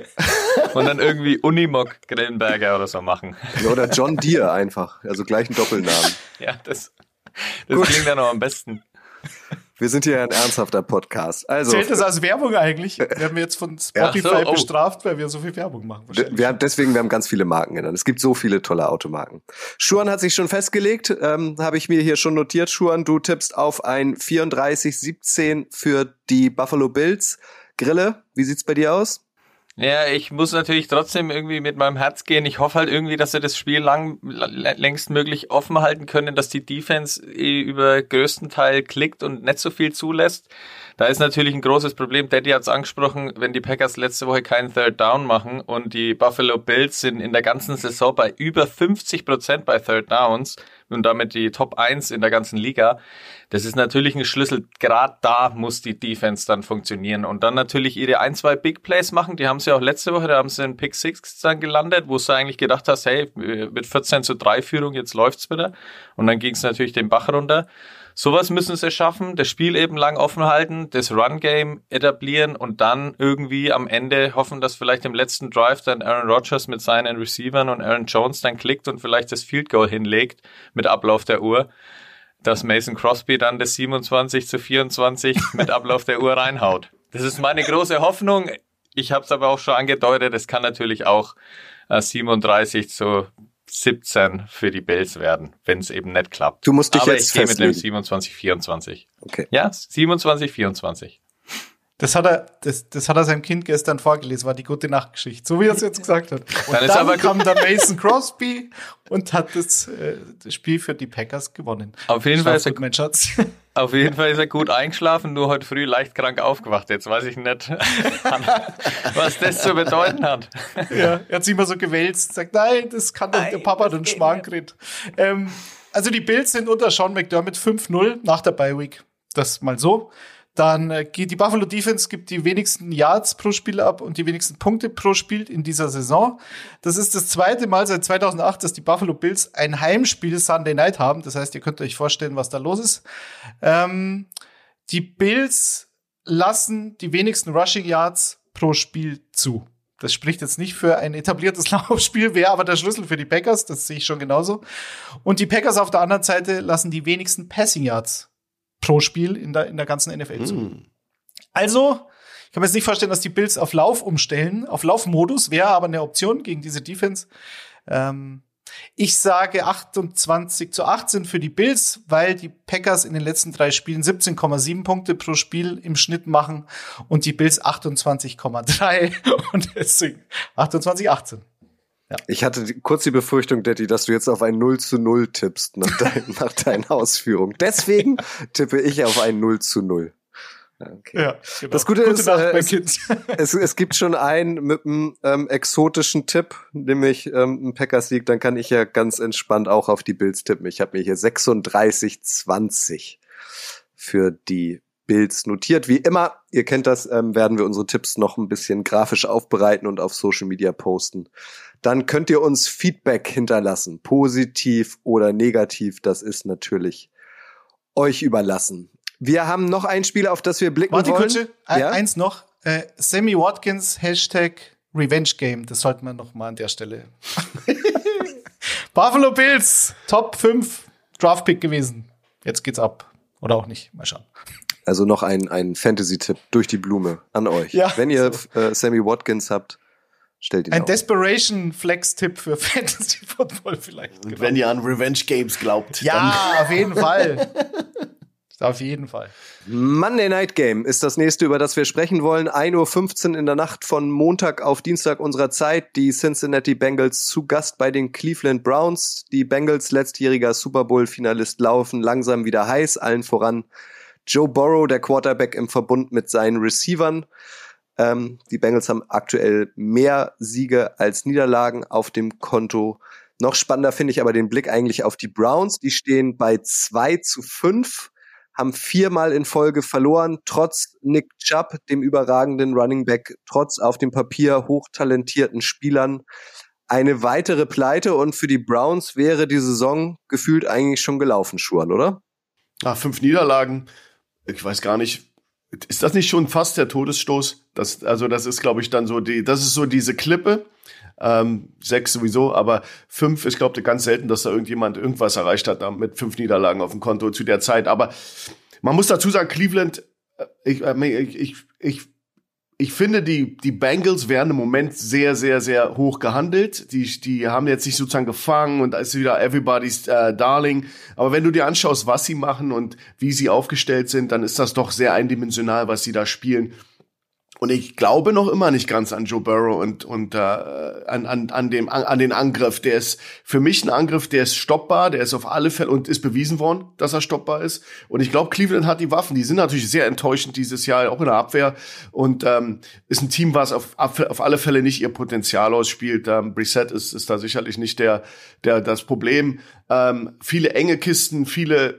und dann irgendwie Unimog Grillenberger oder so machen. Ja, Oder John Deere einfach. Also gleich ein Doppelnamen. Ja, das, das klingt ja noch am besten. Wir sind hier ein ernsthafter Podcast. Also, Zählt das als Werbung eigentlich? Werden wir jetzt von Spotify so, oh. bestraft, weil wir so viel Werbung machen? Wir haben, deswegen, wir haben ganz viele Marken genannt. Es gibt so viele tolle Automarken. Schuan hat sich schon festgelegt, ähm, habe ich mir hier schon notiert. Schuan, du tippst auf ein 34-17 für die Buffalo Bills. Grille, wie sieht's bei dir aus? Ja, ich muss natürlich trotzdem irgendwie mit meinem Herz gehen. Ich hoffe halt irgendwie, dass sie das Spiel lang, längst möglich offen halten können, dass die Defense eh über größten Teil klickt und nicht so viel zulässt. Da ist natürlich ein großes Problem. Daddy hat es angesprochen, wenn die Packers letzte Woche keinen Third Down machen und die Buffalo Bills sind in der ganzen Saison bei über 50 Prozent bei Third Downs und damit die Top 1 in der ganzen Liga. Das ist natürlich ein Schlüssel. Gerade da muss die Defense dann funktionieren und dann natürlich ihre ein, zwei Big Plays machen. Die haben sie auch letzte Woche, da haben sie in Pick 6 dann gelandet, wo du eigentlich gedacht hast, hey, mit 14 zu 3 Führung, jetzt läuft's wieder. Und dann ging es natürlich den Bach runter. Sowas müssen sie schaffen, das Spiel eben lang offen halten, das Run-Game etablieren und dann irgendwie am Ende hoffen, dass vielleicht im letzten Drive dann Aaron Rodgers mit seinen Receivern und Aaron Jones dann klickt und vielleicht das Field Goal hinlegt mit Ablauf der Uhr, dass Mason Crosby dann das 27 zu 24 mit Ablauf der Uhr reinhaut. Das ist meine große Hoffnung. Ich habe es aber auch schon angedeutet, es kann natürlich auch äh, 37 zu 17 für die Bills werden, wenn es eben nicht klappt. Du musst dich Aber jetzt ich gehe mit einem festlegen. 27-24. Okay. Ja, 27-24. Das hat er, das, das hat er seinem Kind gestern vorgelesen, war die gute Nachtgeschichte, so wie er es jetzt gesagt hat. Und Dann dann, ist aber- kam der Mason Crosby und hat das, äh, das Spiel für die Packers gewonnen. Auf jeden Fall ist er mein Schatz. Auf jeden Fall ist er gut eingeschlafen, nur heute früh leicht krank aufgewacht. Jetzt weiß ich nicht, was das zu bedeuten hat. ja, er hat sich immer so gewälzt, sagt, nein, das kann doch der Papa den Schmarrn kriegt. Ähm, also die Bills sind unter Sean McDermott 5-0 nach der Bye Week. Das mal so. Dann äh, geht die Buffalo Defense gibt die wenigsten Yards pro Spiel ab und die wenigsten Punkte pro Spiel in dieser Saison. Das ist das zweite Mal seit 2008, dass die Buffalo Bills ein Heimspiel Sunday Night haben. Das heißt, ihr könnt euch vorstellen, was da los ist. Ähm, die Bills lassen die wenigsten Rushing Yards pro Spiel zu. Das spricht jetzt nicht für ein etabliertes Laufspiel, wäre aber der Schlüssel für die Packers, das sehe ich schon genauso. Und die Packers auf der anderen Seite lassen die wenigsten Passing Yards pro Spiel in der, in der ganzen NFL zu. Also, ich kann mir jetzt nicht vorstellen, dass die Bills auf Lauf umstellen. Auf Laufmodus wäre aber eine Option gegen diese Defense. Ähm, ich sage 28 zu 18 für die Bills, weil die Packers in den letzten drei Spielen 17,7 Punkte pro Spiel im Schnitt machen und die Bills 28,3 und deswegen 28, 18. Ich hatte kurz die Befürchtung, Daddy, dass du jetzt auf ein 0 zu 0 tippst nach, dein, nach deinen Ausführungen. Deswegen tippe ich auf ein 0 zu 0. Ja, Okay. Ja, genau. Das Gute Gute ist, Nacht, äh, es-. Es, es gibt schon einen mit einem ähm, exotischen Tipp, nämlich ähm, ein Packers-Sieg. Dann kann ich ja ganz entspannt auch auf die Bills tippen. Ich habe mir hier 36-20 für die Bills notiert. Wie immer, ihr kennt das, ähm, werden wir unsere Tipps noch ein bisschen grafisch aufbereiten und auf Social Media posten. Dann könnt ihr uns Feedback hinterlassen, positiv oder negativ. Das ist natürlich euch überlassen. Wir haben noch ein Spiel, auf das wir blicken Warte wollen. kurz, ein, Ja? eins noch. Äh, Sammy Watkins, Hashtag Revenge Game. Das sollten wir noch mal an der Stelle. Buffalo Bills, Top 5 Draftpick gewesen. Jetzt geht's ab. Oder auch nicht. Mal schauen. Also noch ein, ein Fantasy-Tipp durch die Blume an euch. Ja, Wenn ihr äh, Sammy Watkins habt, stellt ihn Ein auf. Desperation Flex-Tipp für Fantasy Football vielleicht. Und wenn ihr an Revenge Games glaubt, Ja, auf jeden Fall. auf jeden Fall. Monday Night Game ist das nächste, über das wir sprechen wollen. 1.15 Uhr in der Nacht von Montag auf Dienstag unserer Zeit. Die Cincinnati Bengals zu Gast bei den Cleveland Browns. Die Bengals letztjähriger Super Bowl-Finalist laufen langsam wieder heiß, allen voran Joe Burrow, der Quarterback im Verbund mit seinen Receivern. Ähm, die Bengals haben aktuell mehr Siege als Niederlagen auf dem Konto. Noch spannender finde ich aber den Blick eigentlich auf die Browns. Die stehen bei 2 zu 5, haben viermal in Folge verloren, trotz Nick Chubb, dem überragenden Running Back, trotz auf dem Papier hochtalentierten Spielern. Eine weitere Pleite und für die Browns wäre die Saison gefühlt eigentlich schon gelaufen, Schuan, oder? Nach fünf Niederlagen, ich weiß gar nicht, ist das nicht schon fast der Todesstoß? Das, also das ist, glaube ich, dann so die, das ist so diese Klippe. Ähm, sechs sowieso, aber fünf, ich glaube ganz selten, dass da irgendjemand irgendwas erreicht hat mit fünf Niederlagen auf dem Konto zu der Zeit. Aber man muss dazu sagen, Cleveland, äh, ich, äh, ich, ich, ich ich finde, die, die Bengals werden im Moment sehr, sehr, sehr hoch gehandelt. Die, die haben jetzt sich sozusagen gefangen und ist wieder everybody's äh, darling. Aber wenn du dir anschaust, was sie machen und wie sie aufgestellt sind, dann ist das doch sehr eindimensional, was sie da spielen. Und ich glaube noch immer nicht ganz an Joe Burrow und, und äh, an, an, an, dem, an, an den Angriff. Der ist für mich ein Angriff, der ist stoppbar, der ist auf alle Fälle und ist bewiesen worden, dass er stoppbar ist. Und ich glaube, Cleveland hat die Waffen. Die sind natürlich sehr enttäuschend dieses Jahr, auch in der Abwehr. Und ähm, ist ein Team, was auf, auf alle Fälle nicht ihr Potenzial ausspielt. Ähm, Brissett ist, ist da sicherlich nicht der, der das Problem. Ähm, viele enge Kisten, viele äh,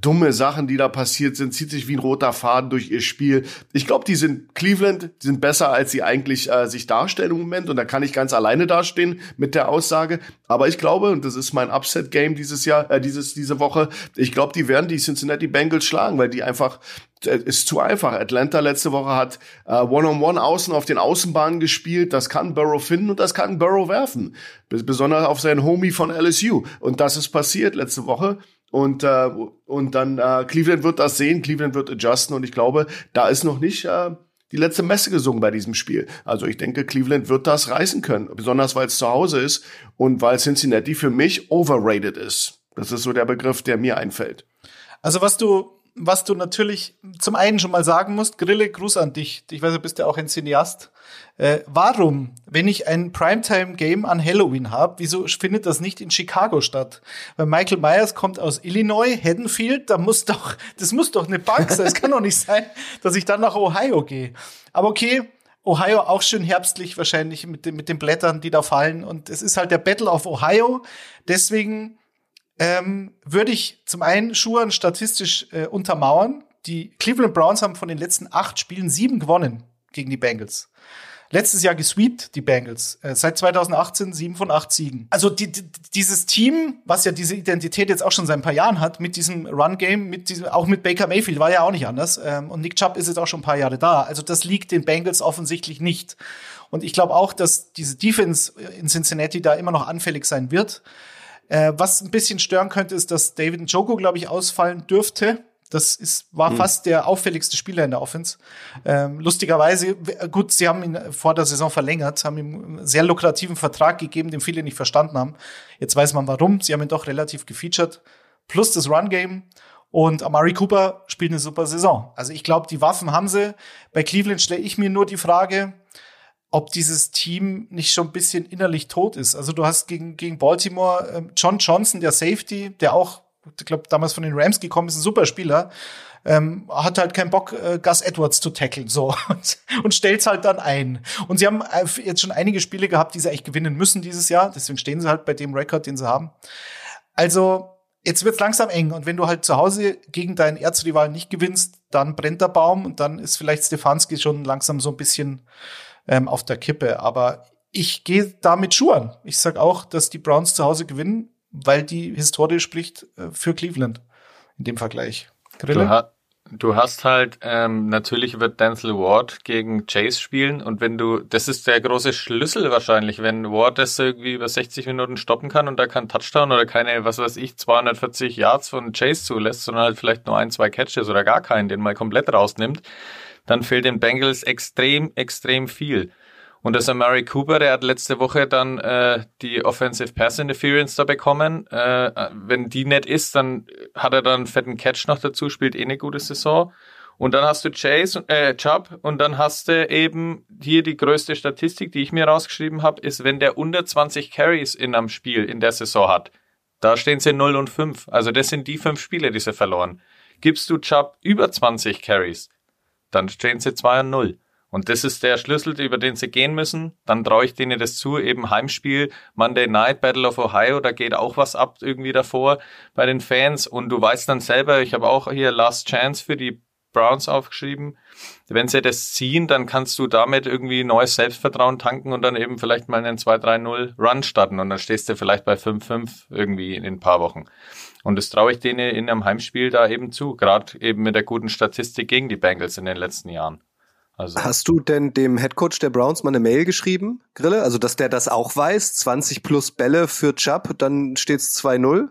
dumme Sachen, die da passiert sind, zieht sich wie ein roter Faden durch ihr Spiel. Ich glaube, die sind Cleveland, die sind besser, als sie eigentlich äh, sich darstellen im Moment. Und da kann ich ganz alleine dastehen mit der Aussage. Aber ich glaube, und das ist mein Upset-Game dieses Jahr, äh, dieses, diese Woche, ich glaube, die werden die Cincinnati Bengals schlagen, weil die einfach ist zu einfach. Atlanta letzte Woche hat äh, One-on-One außen auf den Außenbahnen gespielt. Das kann Burrow finden und das kann Burrow werfen. Besonders auf seinen Homie von LSU. Und das ist passiert letzte Woche. Und, äh, und dann äh, Cleveland wird das sehen, Cleveland wird adjusten und ich glaube, da ist noch nicht äh, die letzte Messe gesungen bei diesem Spiel. Also ich denke, Cleveland wird das reißen können, besonders weil es zu Hause ist und weil Cincinnati für mich overrated ist. Das ist so der Begriff, der mir einfällt. Also was du was du natürlich zum einen schon mal sagen musst, Grille, Gruß an dich. Ich weiß, du bist ja auch ein Cineast. Äh, warum, wenn ich ein Primetime-Game an Halloween habe, wieso findet das nicht in Chicago statt? Weil Michael Myers kommt aus Illinois, Haddonfield, da muss doch, das muss doch eine Bank sein. Es kann doch nicht sein, dass ich dann nach Ohio gehe. Aber okay, Ohio auch schön herbstlich wahrscheinlich mit, den, mit den Blättern, die da fallen. Und es ist halt der Battle of Ohio. Deswegen ähm, würde ich zum einen Schuhen statistisch äh, untermauern. Die Cleveland Browns haben von den letzten acht Spielen sieben gewonnen gegen die Bengals. Letztes Jahr gesweept, die Bengals. Äh, seit 2018 sieben von acht Siegen. Also die, die, dieses Team, was ja diese Identität jetzt auch schon seit ein paar Jahren hat, mit diesem Run-Game, mit diesem, auch mit Baker Mayfield, war ja auch nicht anders. Ähm, und Nick Chubb ist jetzt auch schon ein paar Jahre da. Also das liegt den Bengals offensichtlich nicht. Und ich glaube auch, dass diese Defense in Cincinnati da immer noch anfällig sein wird. Äh, was ein bisschen stören könnte, ist, dass David Njoko, glaube ich, ausfallen dürfte. Das ist, war hm. fast der auffälligste Spieler in der Offense. Ähm, lustigerweise, gut, sie haben ihn vor der Saison verlängert, haben ihm einen sehr lukrativen Vertrag gegeben, den viele nicht verstanden haben. Jetzt weiß man warum. Sie haben ihn doch relativ gefeatured. Plus das Run-Game. Und Amari Cooper spielt eine super Saison. Also ich glaube, die Waffen haben sie. Bei Cleveland stelle ich mir nur die Frage, ob dieses Team nicht schon ein bisschen innerlich tot ist. Also du hast gegen, gegen Baltimore äh, John Johnson, der Safety, der auch, ich glaube, damals von den Rams gekommen ist, ein super Spieler, ähm, hat halt keinen Bock, äh, Gus Edwards zu tackeln, so, und, und stellt's halt dann ein. Und sie haben äh, jetzt schon einige Spiele gehabt, die sie echt gewinnen müssen dieses Jahr, deswegen stehen sie halt bei dem Rekord, den sie haben. Also, jetzt wird's langsam eng. Und wenn du halt zu Hause gegen deinen Erzrivalen nicht gewinnst, dann brennt der Baum und dann ist vielleicht Stefanski schon langsam so ein bisschen ähm, auf der Kippe. Aber ich gehe da mit Schuhen. Ich sag auch, dass die Browns zu Hause gewinnen, weil die Historie spricht äh, für Cleveland in dem Vergleich. Du, ha du, hast halt, ähm, natürlich wird Denzel Ward gegen Chase spielen und wenn du, das ist der große Schlüssel wahrscheinlich, wenn Ward das irgendwie über 60 Minuten stoppen kann und da kein Touchdown oder keine, was weiß ich, 240 Yards von Chase zulässt, sondern halt vielleicht nur ein, zwei Catches oder gar keinen, den mal komplett rausnimmt, dann fehlt den Bengals extrem, extrem viel. Und das Amari Cooper, der hat letzte Woche dann äh, die Offensive Pass Interference da bekommen. Äh, wenn die nicht ist, dann hat er dann einen fetten Catch noch dazu, spielt eh eine gute Saison. Und dann hast du Chase, äh, Chubb und dann hast du eben hier die größte Statistik, die ich mir rausgeschrieben habe, ist, wenn der unter 20 Carries in einem Spiel in der Saison hat. Da stehen sie 0 und 5. Also das sind die fünf Spiele, die sie verloren. Gibst du Chubb über 20 Carries, dann stehen sie 2 und 0. Und das ist der Schlüssel, über den sie gehen müssen. Dann traue ich denen das zu, eben Heimspiel, Monday Night, Battle of Ohio, da geht auch was ab irgendwie davor bei den Fans. Und du weißt dann selber, ich habe auch hier Last Chance für die Browns aufgeschrieben. Wenn sie das ziehen, dann kannst du damit irgendwie neues Selbstvertrauen tanken und dann eben vielleicht mal einen 2-3-0 Run starten und dann stehst du vielleicht bei 5-5 irgendwie in ein paar Wochen. Und das traue ich denen in einem Heimspiel da eben zu, gerade eben mit der guten Statistik gegen die Bengals in den letzten Jahren. Also. Hast du denn dem Headcoach der Browns mal eine Mail geschrieben, Grille? Also, dass der das auch weiß? 20 plus Bälle für Chubb, dann steht's 2-0?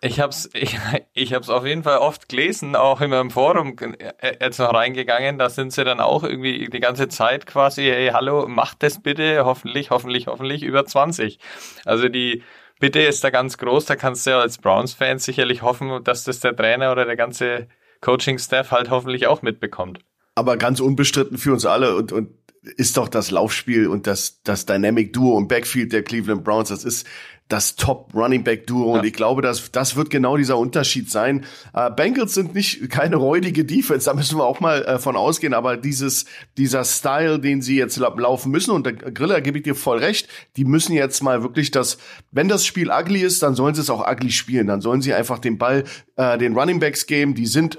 Ich hab's, ich, ich hab's auf jeden Fall oft gelesen, auch in meinem Forum äh, jetzt noch reingegangen. Da sind sie dann auch irgendwie die ganze Zeit quasi, hey, hallo, macht das bitte, hoffentlich, hoffentlich, hoffentlich über 20. Also die Bitte ist da ganz groß. Da kannst du ja als Browns-Fan sicherlich hoffen, dass das der Trainer oder der ganze Coaching-Staff halt hoffentlich auch mitbekommt aber ganz unbestritten für uns alle und, und ist doch das Laufspiel und das, das Dynamic Duo im Backfield der Cleveland Browns. Das ist das Top Running Back Duo ja. und ich glaube, dass das wird genau dieser Unterschied sein. Äh, Bengals sind nicht keine räudige Defense, da müssen wir auch mal äh, von ausgehen, aber dieses dieser Style, den sie jetzt laufen müssen und der Griller gebe ich dir voll recht, die müssen jetzt mal wirklich das, wenn das Spiel ugly ist, dann sollen sie es auch ugly spielen, dann sollen sie einfach den Ball äh, den Running Backs geben, die sind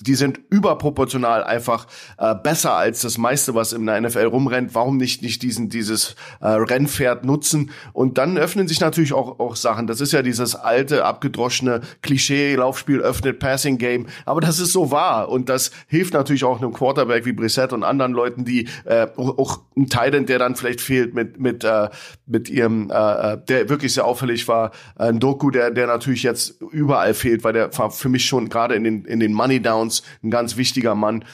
die sind überproportional einfach äh, besser als das meiste, was in der NFL rumrennt. Warum nicht nicht diesen dieses äh, Rennpferd nutzen? Und dann öffnen sich natürlich auch auch Sachen. Das ist ja dieses alte abgedroschene Klischee Laufspiel öffnet Passing Game, aber das ist so wahr und das hilft natürlich auch einem Quarterback wie Brissett und anderen Leuten, die äh, auch ein Titan, der dann vielleicht fehlt mit mit äh, mit ihrem äh, äh, der wirklich sehr auffällig war, ein Doku, der der natürlich jetzt überall fehlt, weil der war für mich schon gerade in den in den Money Down Downs ein ganz wichtiger Mann.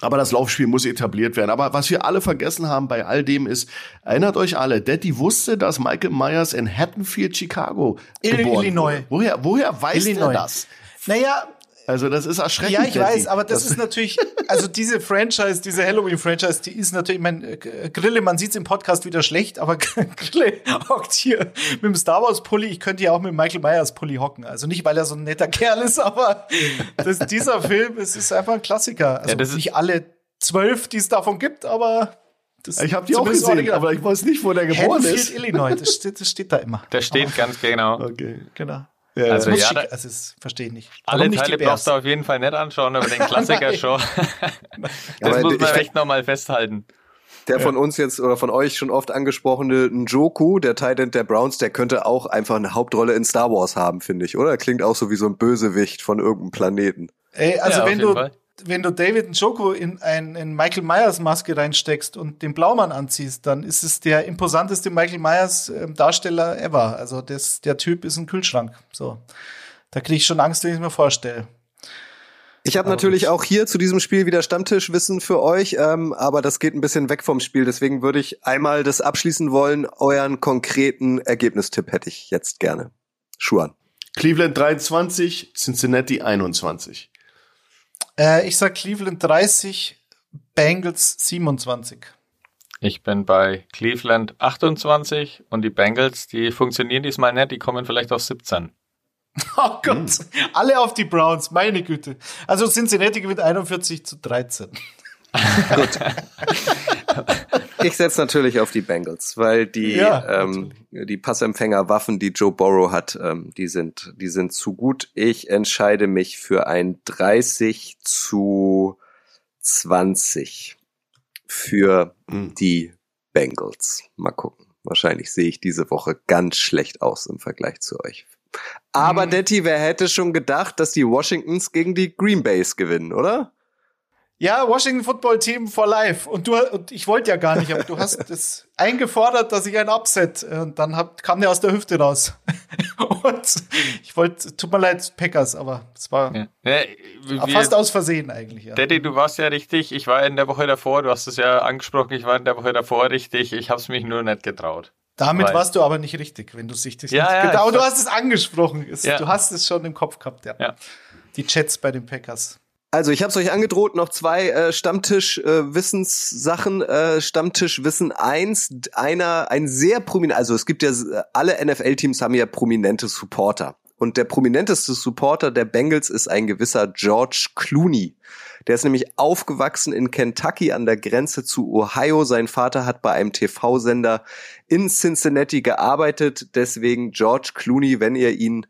Aber das Laufspiel muss etabliert werden. Aber was wir alle vergessen haben bei all dem ist, erinnert euch alle, Daddy wusste, dass Michael Myers in Hattonfield, Chicago geboren Illinois. Wurde. Woher, woher weiß Illinois. er das? Naja, also das ist erschreckend. Ja, ich weiß, aber das, das ist natürlich, also diese Franchise, diese Halloween-Franchise, die ist natürlich, ich meine, Grille, man sieht's im Podcast wieder schlecht, aber Grille hockt hier mit dem Star Wars-Pulli. Ich könnte ja auch mit Michael Myers-Pulli hocken. Also nicht, weil er so ein netter Kerl ist, aber das, dieser Film, es ist einfach ein Klassiker. Also ja, das nicht alle zwölf, die es davon gibt, aber das ich habe die auch gesehen, aber ich weiß nicht, wo der geboren Haddonfield, ist. Illinois, das steht, das steht da immer. Der steht aber, ganz genau. Okay. Genau. Ja, also, ja, schick, also das verstehe ich nicht. Alle nicht Teile brauchst du auf jeden Fall nicht anschauen, aber den Klassiker schon. das muss man echt nochmal festhalten. Der von uns jetzt oder von euch schon oft angesprochene Njoku, der Titan der Browns, der könnte auch einfach eine Hauptrolle in Star Wars haben, finde ich, oder? Klingt auch so wie so ein Bösewicht von irgendeinem Planeten. Ey, also ja, wenn du Fall wenn du David Njoko in ein in Michael Myers Maske reinsteckst und den Blaumann anziehst, dann ist es der imposanteste Michael Myers äh, Darsteller ever. Also das, der Typ ist ein Kühlschrank. So, da kriege ich schon Angst, wenn ich es mir vorstelle. Ich habe natürlich auch hier zu diesem Spiel wieder Stammtischwissen für euch, ähm, aber das geht ein bisschen weg vom Spiel. Deswegen würde ich einmal das abschließen wollen. Euren konkreten Ergebnistipp hätte ich jetzt gerne. Schuan. Cleveland 23, Cincinnati 21. Äh, ich sag Cleveland 30, Bengals 27. Ich bin bei Cleveland 28 und die Bengals, die funktionieren diesmal nicht, die kommen vielleicht auf 17. Oh Gott, hm. alle auf die Browns, meine Güte. Also Cincinnati gewinnt 41 zu 13. Gut. ich setze natürlich auf die Bengals, weil die, ja, ähm, die Passempfängerwaffen, die Joe Burrow hat, ähm, die sind, die sind zu gut. Ich entscheide mich für ein 30 zu 20 für mhm. die Bengals. Mal gucken. Wahrscheinlich sehe ich diese Woche ganz schlecht aus im Vergleich zu euch. Aber mhm. Detti, wer hätte schon gedacht, dass die Washingtons gegen die Green Bays gewinnen, oder? Ja, Washington Football Team for Life. Und du, und ich wollte ja gar nicht, aber du hast es eingefordert, dass ich ein Upset. Und dann hab, kam der aus der Hüfte raus. und ich wollte, tut mir leid, Packers, aber es war ja. Ja, fast aus Versehen eigentlich. Ja. Daddy, du warst ja richtig. Ich war in der Woche davor, du hast es ja angesprochen, ich war in der Woche davor richtig. Ich habe es mich nur nicht getraut. Damit Weil, warst du aber nicht richtig, wenn du sich das ja, nicht ja, Aber du hast es angesprochen. Du hast es schon im Kopf gehabt, ja. ja. Die Chats bei den Packers. Also ich habe es euch angedroht, noch zwei äh, Stammtisch-Wissenssachen. Äh, äh, Stammtisch-Wissen eins, einer, ein sehr prominent, also es gibt ja, alle NFL-Teams haben ja prominente Supporter. Und der prominenteste Supporter der Bengals ist ein gewisser George Clooney. Der ist nämlich aufgewachsen in Kentucky an der Grenze zu Ohio. Sein Vater hat bei einem TV-Sender in Cincinnati gearbeitet. Deswegen George Clooney, wenn ihr ihn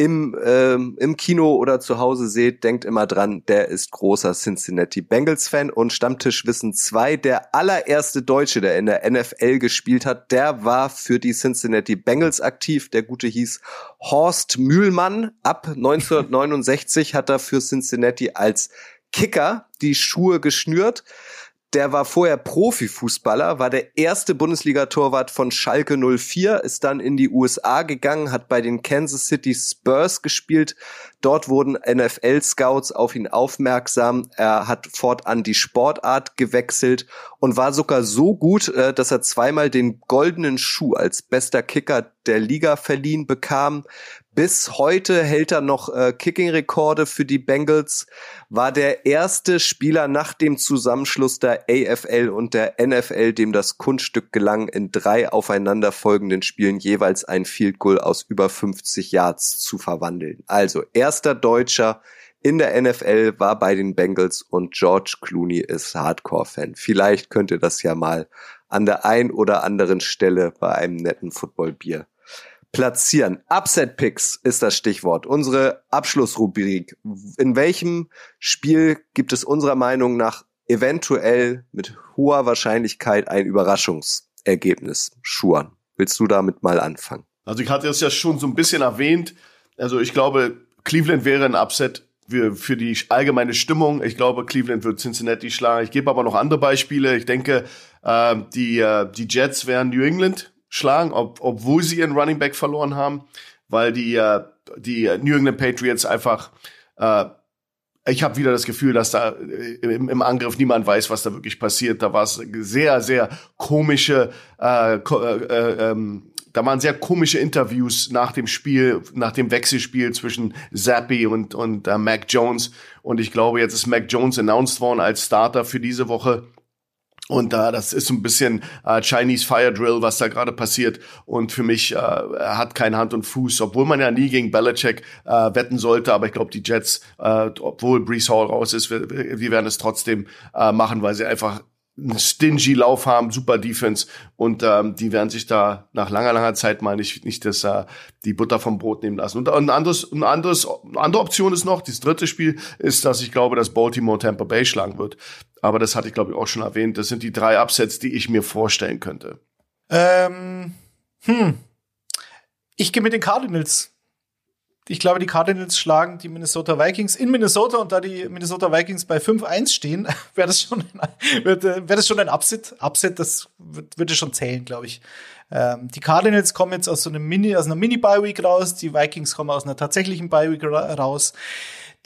im, ähm, im Kino oder zu Hause seht, denkt immer dran, der ist großer Cincinnati Bengals-Fan und Stammtischwissen 2, der allererste Deutsche, der in der NFL gespielt hat, der war für die Cincinnati Bengals aktiv. Der gute hieß Horst Mühlmann. Ab 1969 hat er für Cincinnati als Kicker die Schuhe geschnürt. Der war vorher Profifußballer, war der erste Bundesliga-Torwart von Schalke 04, ist dann in die USA gegangen, hat bei den Kansas City Spurs gespielt. Dort wurden NFL-Scouts auf ihn aufmerksam. Er hat fortan die Sportart gewechselt und war sogar so gut, äh, dass er zweimal den goldenen Schuh als bester Kicker der Liga verliehen bekam. Bis heute hält er noch äh, Kicking-Rekorde für die Bengals, war der erste Spieler nach dem Zusammenschluss der AFL und der NFL, dem das Kunststück gelang, in drei aufeinanderfolgenden Spielen jeweils ein Field Goal aus über 50 Yards zu verwandeln. Also erster Deutscher in der NFL war bei den Bengals und George Clooney ist Hardcore-Fan. Vielleicht könnt ihr das ja mal an der ein oder anderen Stelle bei einem netten Footballbier platzieren. Upset Picks ist das Stichwort. Unsere Abschlussrubrik. In welchem Spiel gibt es unserer Meinung nach eventuell mit hoher Wahrscheinlichkeit ein Überraschungsergebnis? Schuan, willst du damit mal anfangen? Also ich hatte es ja schon so ein bisschen erwähnt. Also ich glaube, Cleveland wäre ein Upset für, die allgemeine Stimmung. Ich glaube, Cleveland wird Cincinnati schlagen. Ich gebe aber noch andere Beispiele. Ich denke, äh, die, äh, die Jets wären New England schlagen, ob, obwohl sie ihren Running Back verloren haben, weil die, äh, die New England Patriots einfach äh, ich habe wieder das Gefühl, dass da äh, im, im, Angriff niemand weiß, was da wirklich passiert. Da war es sehr, sehr komische, äh, äh, äh, ähm, da waren sehr komische Interviews nach dem Spiel, nach dem Wechselspiel zwischen Zappi und und äh, Mac Jones. Und ich glaube, jetzt ist Mac Jones announced worden als Starter für diese Woche. Und da, äh, das ist so ein bisschen äh, Chinese Fire Drill, was da gerade passiert. Und für mich äh, hat kein Hand und Fuß, obwohl man ja nie gegen Belichick äh, wetten sollte. Aber ich glaube, die Jets, äh, obwohl Brees Hall raus ist, wir, wir werden es trotzdem äh, machen, weil sie einfach einen stingy Lauf haben, super Defense und ähm, die werden sich da nach langer, langer Zeit mal nicht, nicht das, äh, die Butter vom Brot nehmen lassen. Und ein anderes, ein anderes, eine andere Option ist noch, das dritte Spiel ist, dass ich glaube, dass Baltimore Tampa Bay schlagen wird. Aber das hatte ich, glaube ich, auch schon erwähnt. Das sind die drei Upsets, die ich mir vorstellen könnte. Ähm, hm. Ich gehe mit den Cardinals. Ich glaube, die Cardinals schlagen die Minnesota Vikings in Minnesota und da die Minnesota Vikings bei 5-1 stehen, wäre das schon ein, wär das schon ein Upset. Upset, das würde schon zählen, glaube ich. Ähm, die Cardinals kommen jetzt aus so einem Mini, aus einer Mini-Bye-Week raus, die Vikings kommen aus einer tatsächlichen Bye-Week raus.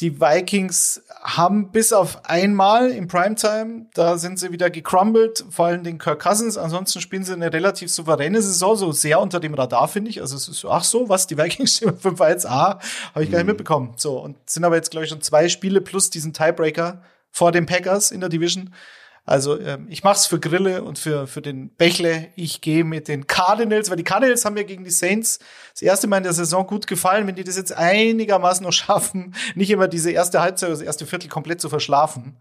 Die Vikings haben bis auf einmal im Primetime, da sind sie wieder gecrumbled, vor allem den Kirk Cousins. Ansonsten spielen sie eine relativ souveräne Saison, so sehr unter dem Radar, finde ich. Also es ist so, ach so, was, die Vikings stehen 5-1, ah, habe ich gar nicht mhm. mitbekommen. So, und sind aber jetzt, glaube ich, schon zwei Spiele plus diesen Tiebreaker vor den Packers in der Division. Also ähm, ich mache es für Grille und für, für den Bächle. Ich gehe mit den Cardinals, weil die Cardinals haben mir gegen die Saints das erste Mal in der Saison gut gefallen. Wenn die das jetzt einigermaßen noch schaffen, nicht immer diese erste Halbzeit oder das erste Viertel komplett zu verschlafen,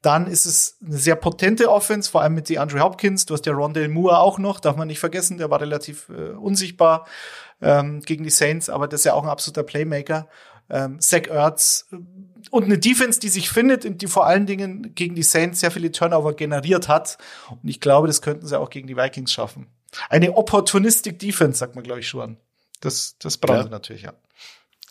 dann ist es eine sehr potente Offense, vor allem mit die Andrew Hopkins. Du hast ja Rondell Moore auch noch, darf man nicht vergessen, der war relativ äh, unsichtbar ähm, gegen die Saints, aber das ist ja auch ein absoluter Playmaker. Ähm, Zach Ertz und eine Defense, die sich findet und die vor allen Dingen gegen die Saints sehr viele Turnover generiert hat. Und ich glaube, das könnten sie auch gegen die Vikings schaffen. Eine Opportunistic Defense, sagt man, glaube ich, schon. Das, das brauchen ja. sie natürlich, ja.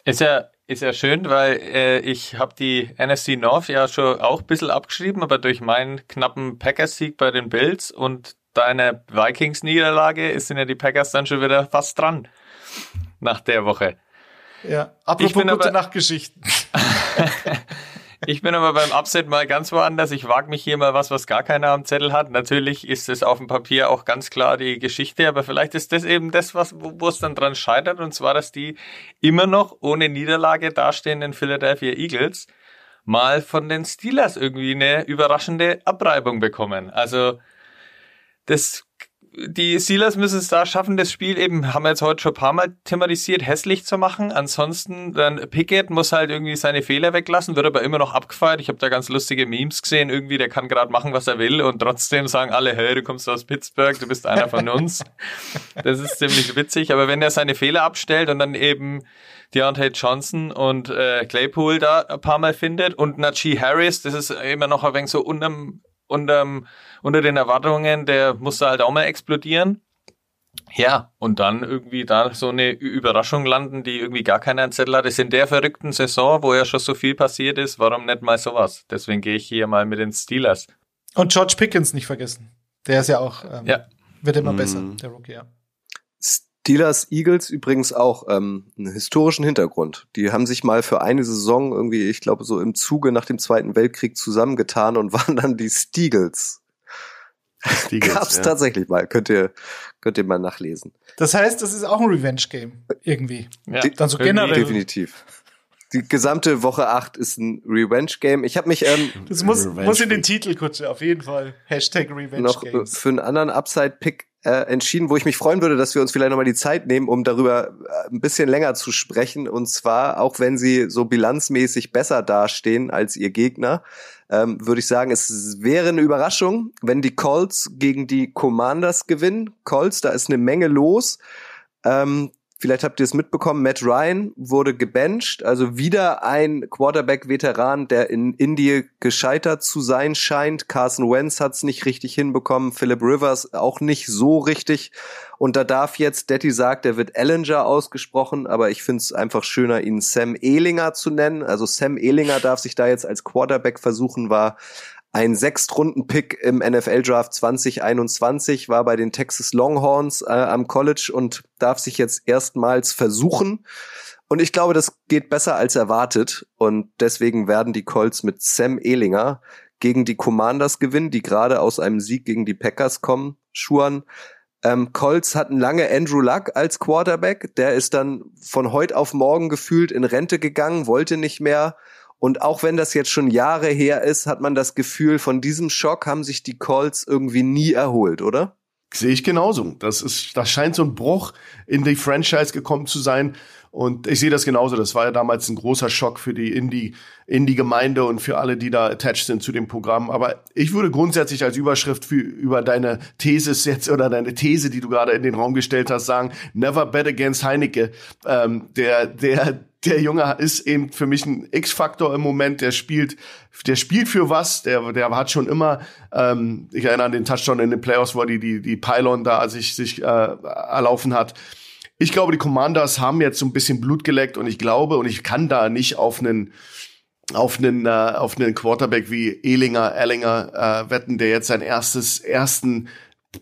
Ist ja, ist ja schön, weil äh, ich habe die NFC North ja schon auch ein bisschen abgeschrieben, aber durch meinen knappen Packers-Sieg bei den Bills und deine Vikings-Niederlage sind ja die Packers dann schon wieder fast dran nach der Woche. Ja, apropos ich bin gute aber, Nachtgeschichten. ich bin aber beim Upset mal ganz woanders. Ich wage mich hier mal was, was gar keiner am Zettel hat. Natürlich ist es auf dem Papier auch ganz klar die Geschichte, aber vielleicht ist das eben das, was, wo, es dann dran scheitert. Und zwar, dass die immer noch ohne Niederlage dastehenden Philadelphia Eagles mal von den Steelers irgendwie eine überraschende Abreibung bekommen. Also, das die Steelers müssen es da schaffen, das Spiel eben, haben wir jetzt heute schon ein paar Mal thematisiert, hässlich zu machen. Ansonsten, dann Pickett muss halt irgendwie seine Fehler weglassen, wird aber immer noch abgefeiert. Ich habe da ganz lustige Memes gesehen, irgendwie, der kann gerade machen, was er will und trotzdem sagen alle, hey, du kommst aus Pittsburgh, du bist einer von uns. das ist ziemlich witzig, aber wenn er seine Fehler abstellt und dann eben Deontay Johnson und äh, Claypool da ein paar Mal findet und Najee Harris, das ist immer noch ein wenig so unterm, unterm, unter den Erwartungen, der muss da halt auch mal explodieren. Ja, und dann irgendwie da so eine Überraschung landen, die irgendwie gar keiner einen Zettel hat. Das ist in der verrückten Saison, wo ja schon so viel passiert ist, warum nicht mal sowas? Deswegen gehe ich hier mal mit den Steelers. Und George Pickens nicht vergessen. Der ist ja auch, ähm, ja. wird immer mm. besser, der Rookie, ja. Steelers Eagles übrigens auch ähm, einen historischen Hintergrund. Die haben sich mal für eine Saison irgendwie, ich glaube, so im Zuge nach dem Zweiten Weltkrieg zusammengetan und waren dann die Steagles. Stiegels Gab's ja. tatsächlich mal. Könnt ihr, könnt ihr mal nachlesen. Das heißt, das ist auch ein Revenge-Game. Irgendwie. Ja, dann so generell. Definitiv. Die gesamte Woche 8 ist ein Revenge-Game. Ich habe mich. Ähm, das muss, muss in den Titel, Kutsche, auf jeden Fall. Hashtag Revenge Noch für einen anderen Upside-Pick äh, entschieden, wo ich mich freuen würde, dass wir uns vielleicht nochmal die Zeit nehmen, um darüber äh, ein bisschen länger zu sprechen. Und zwar, auch wenn sie so bilanzmäßig besser dastehen als ihr Gegner, ähm, würde ich sagen, es wäre eine Überraschung, wenn die Colts gegen die Commanders gewinnen. Colts, da ist eine Menge los. Ähm, Vielleicht habt ihr es mitbekommen, Matt Ryan wurde gebencht, also wieder ein Quarterback-Veteran, der in Indie gescheitert zu sein scheint. Carson Wentz hat es nicht richtig hinbekommen, Philip Rivers auch nicht so richtig. Und da darf jetzt, Detti sagt, er wird Ellinger ausgesprochen, aber ich finde es einfach schöner, ihn Sam Ehlinger zu nennen. Also Sam Ehlinger darf sich da jetzt als Quarterback versuchen, war ein Sechstrunden-Pick im NFL-Draft 2021 war bei den Texas Longhorns äh, am College und darf sich jetzt erstmals versuchen. Und ich glaube, das geht besser als erwartet. Und deswegen werden die Colts mit Sam Ehlinger gegen die Commanders gewinnen, die gerade aus einem Sieg gegen die Packers kommen. Schuan. Ähm, Colts hatten lange Andrew Luck als Quarterback. Der ist dann von heute auf morgen gefühlt in Rente gegangen, wollte nicht mehr und auch wenn das jetzt schon Jahre her ist, hat man das Gefühl, von diesem Schock haben sich die Colts irgendwie nie erholt, oder? Sehe ich genauso. Das ist, das scheint so ein Bruch in die Franchise gekommen zu sein. Und ich sehe das genauso. Das war ja damals ein großer Schock für die Indie, Indie-Gemeinde und für alle, die da attached sind zu dem Programm. Aber ich würde grundsätzlich als Überschrift für, über deine Thesis jetzt oder deine These, die du gerade in den Raum gestellt hast, sagen, never bet against Heineke. Ähm, der, der, der Junge ist eben für mich ein X-Faktor im Moment. Der spielt, der spielt für was. Der, der hat schon immer, ähm, ich erinnere an den Touchdown in den Playoffs, wo die die die Pylon da sich sich äh, erlaufen hat. Ich glaube, die Commanders haben jetzt so ein bisschen Blut geleckt und ich glaube und ich kann da nicht auf einen auf einen äh, auf einen Quarterback wie Ehlinger, Ellinger äh, wetten, der jetzt sein erstes ersten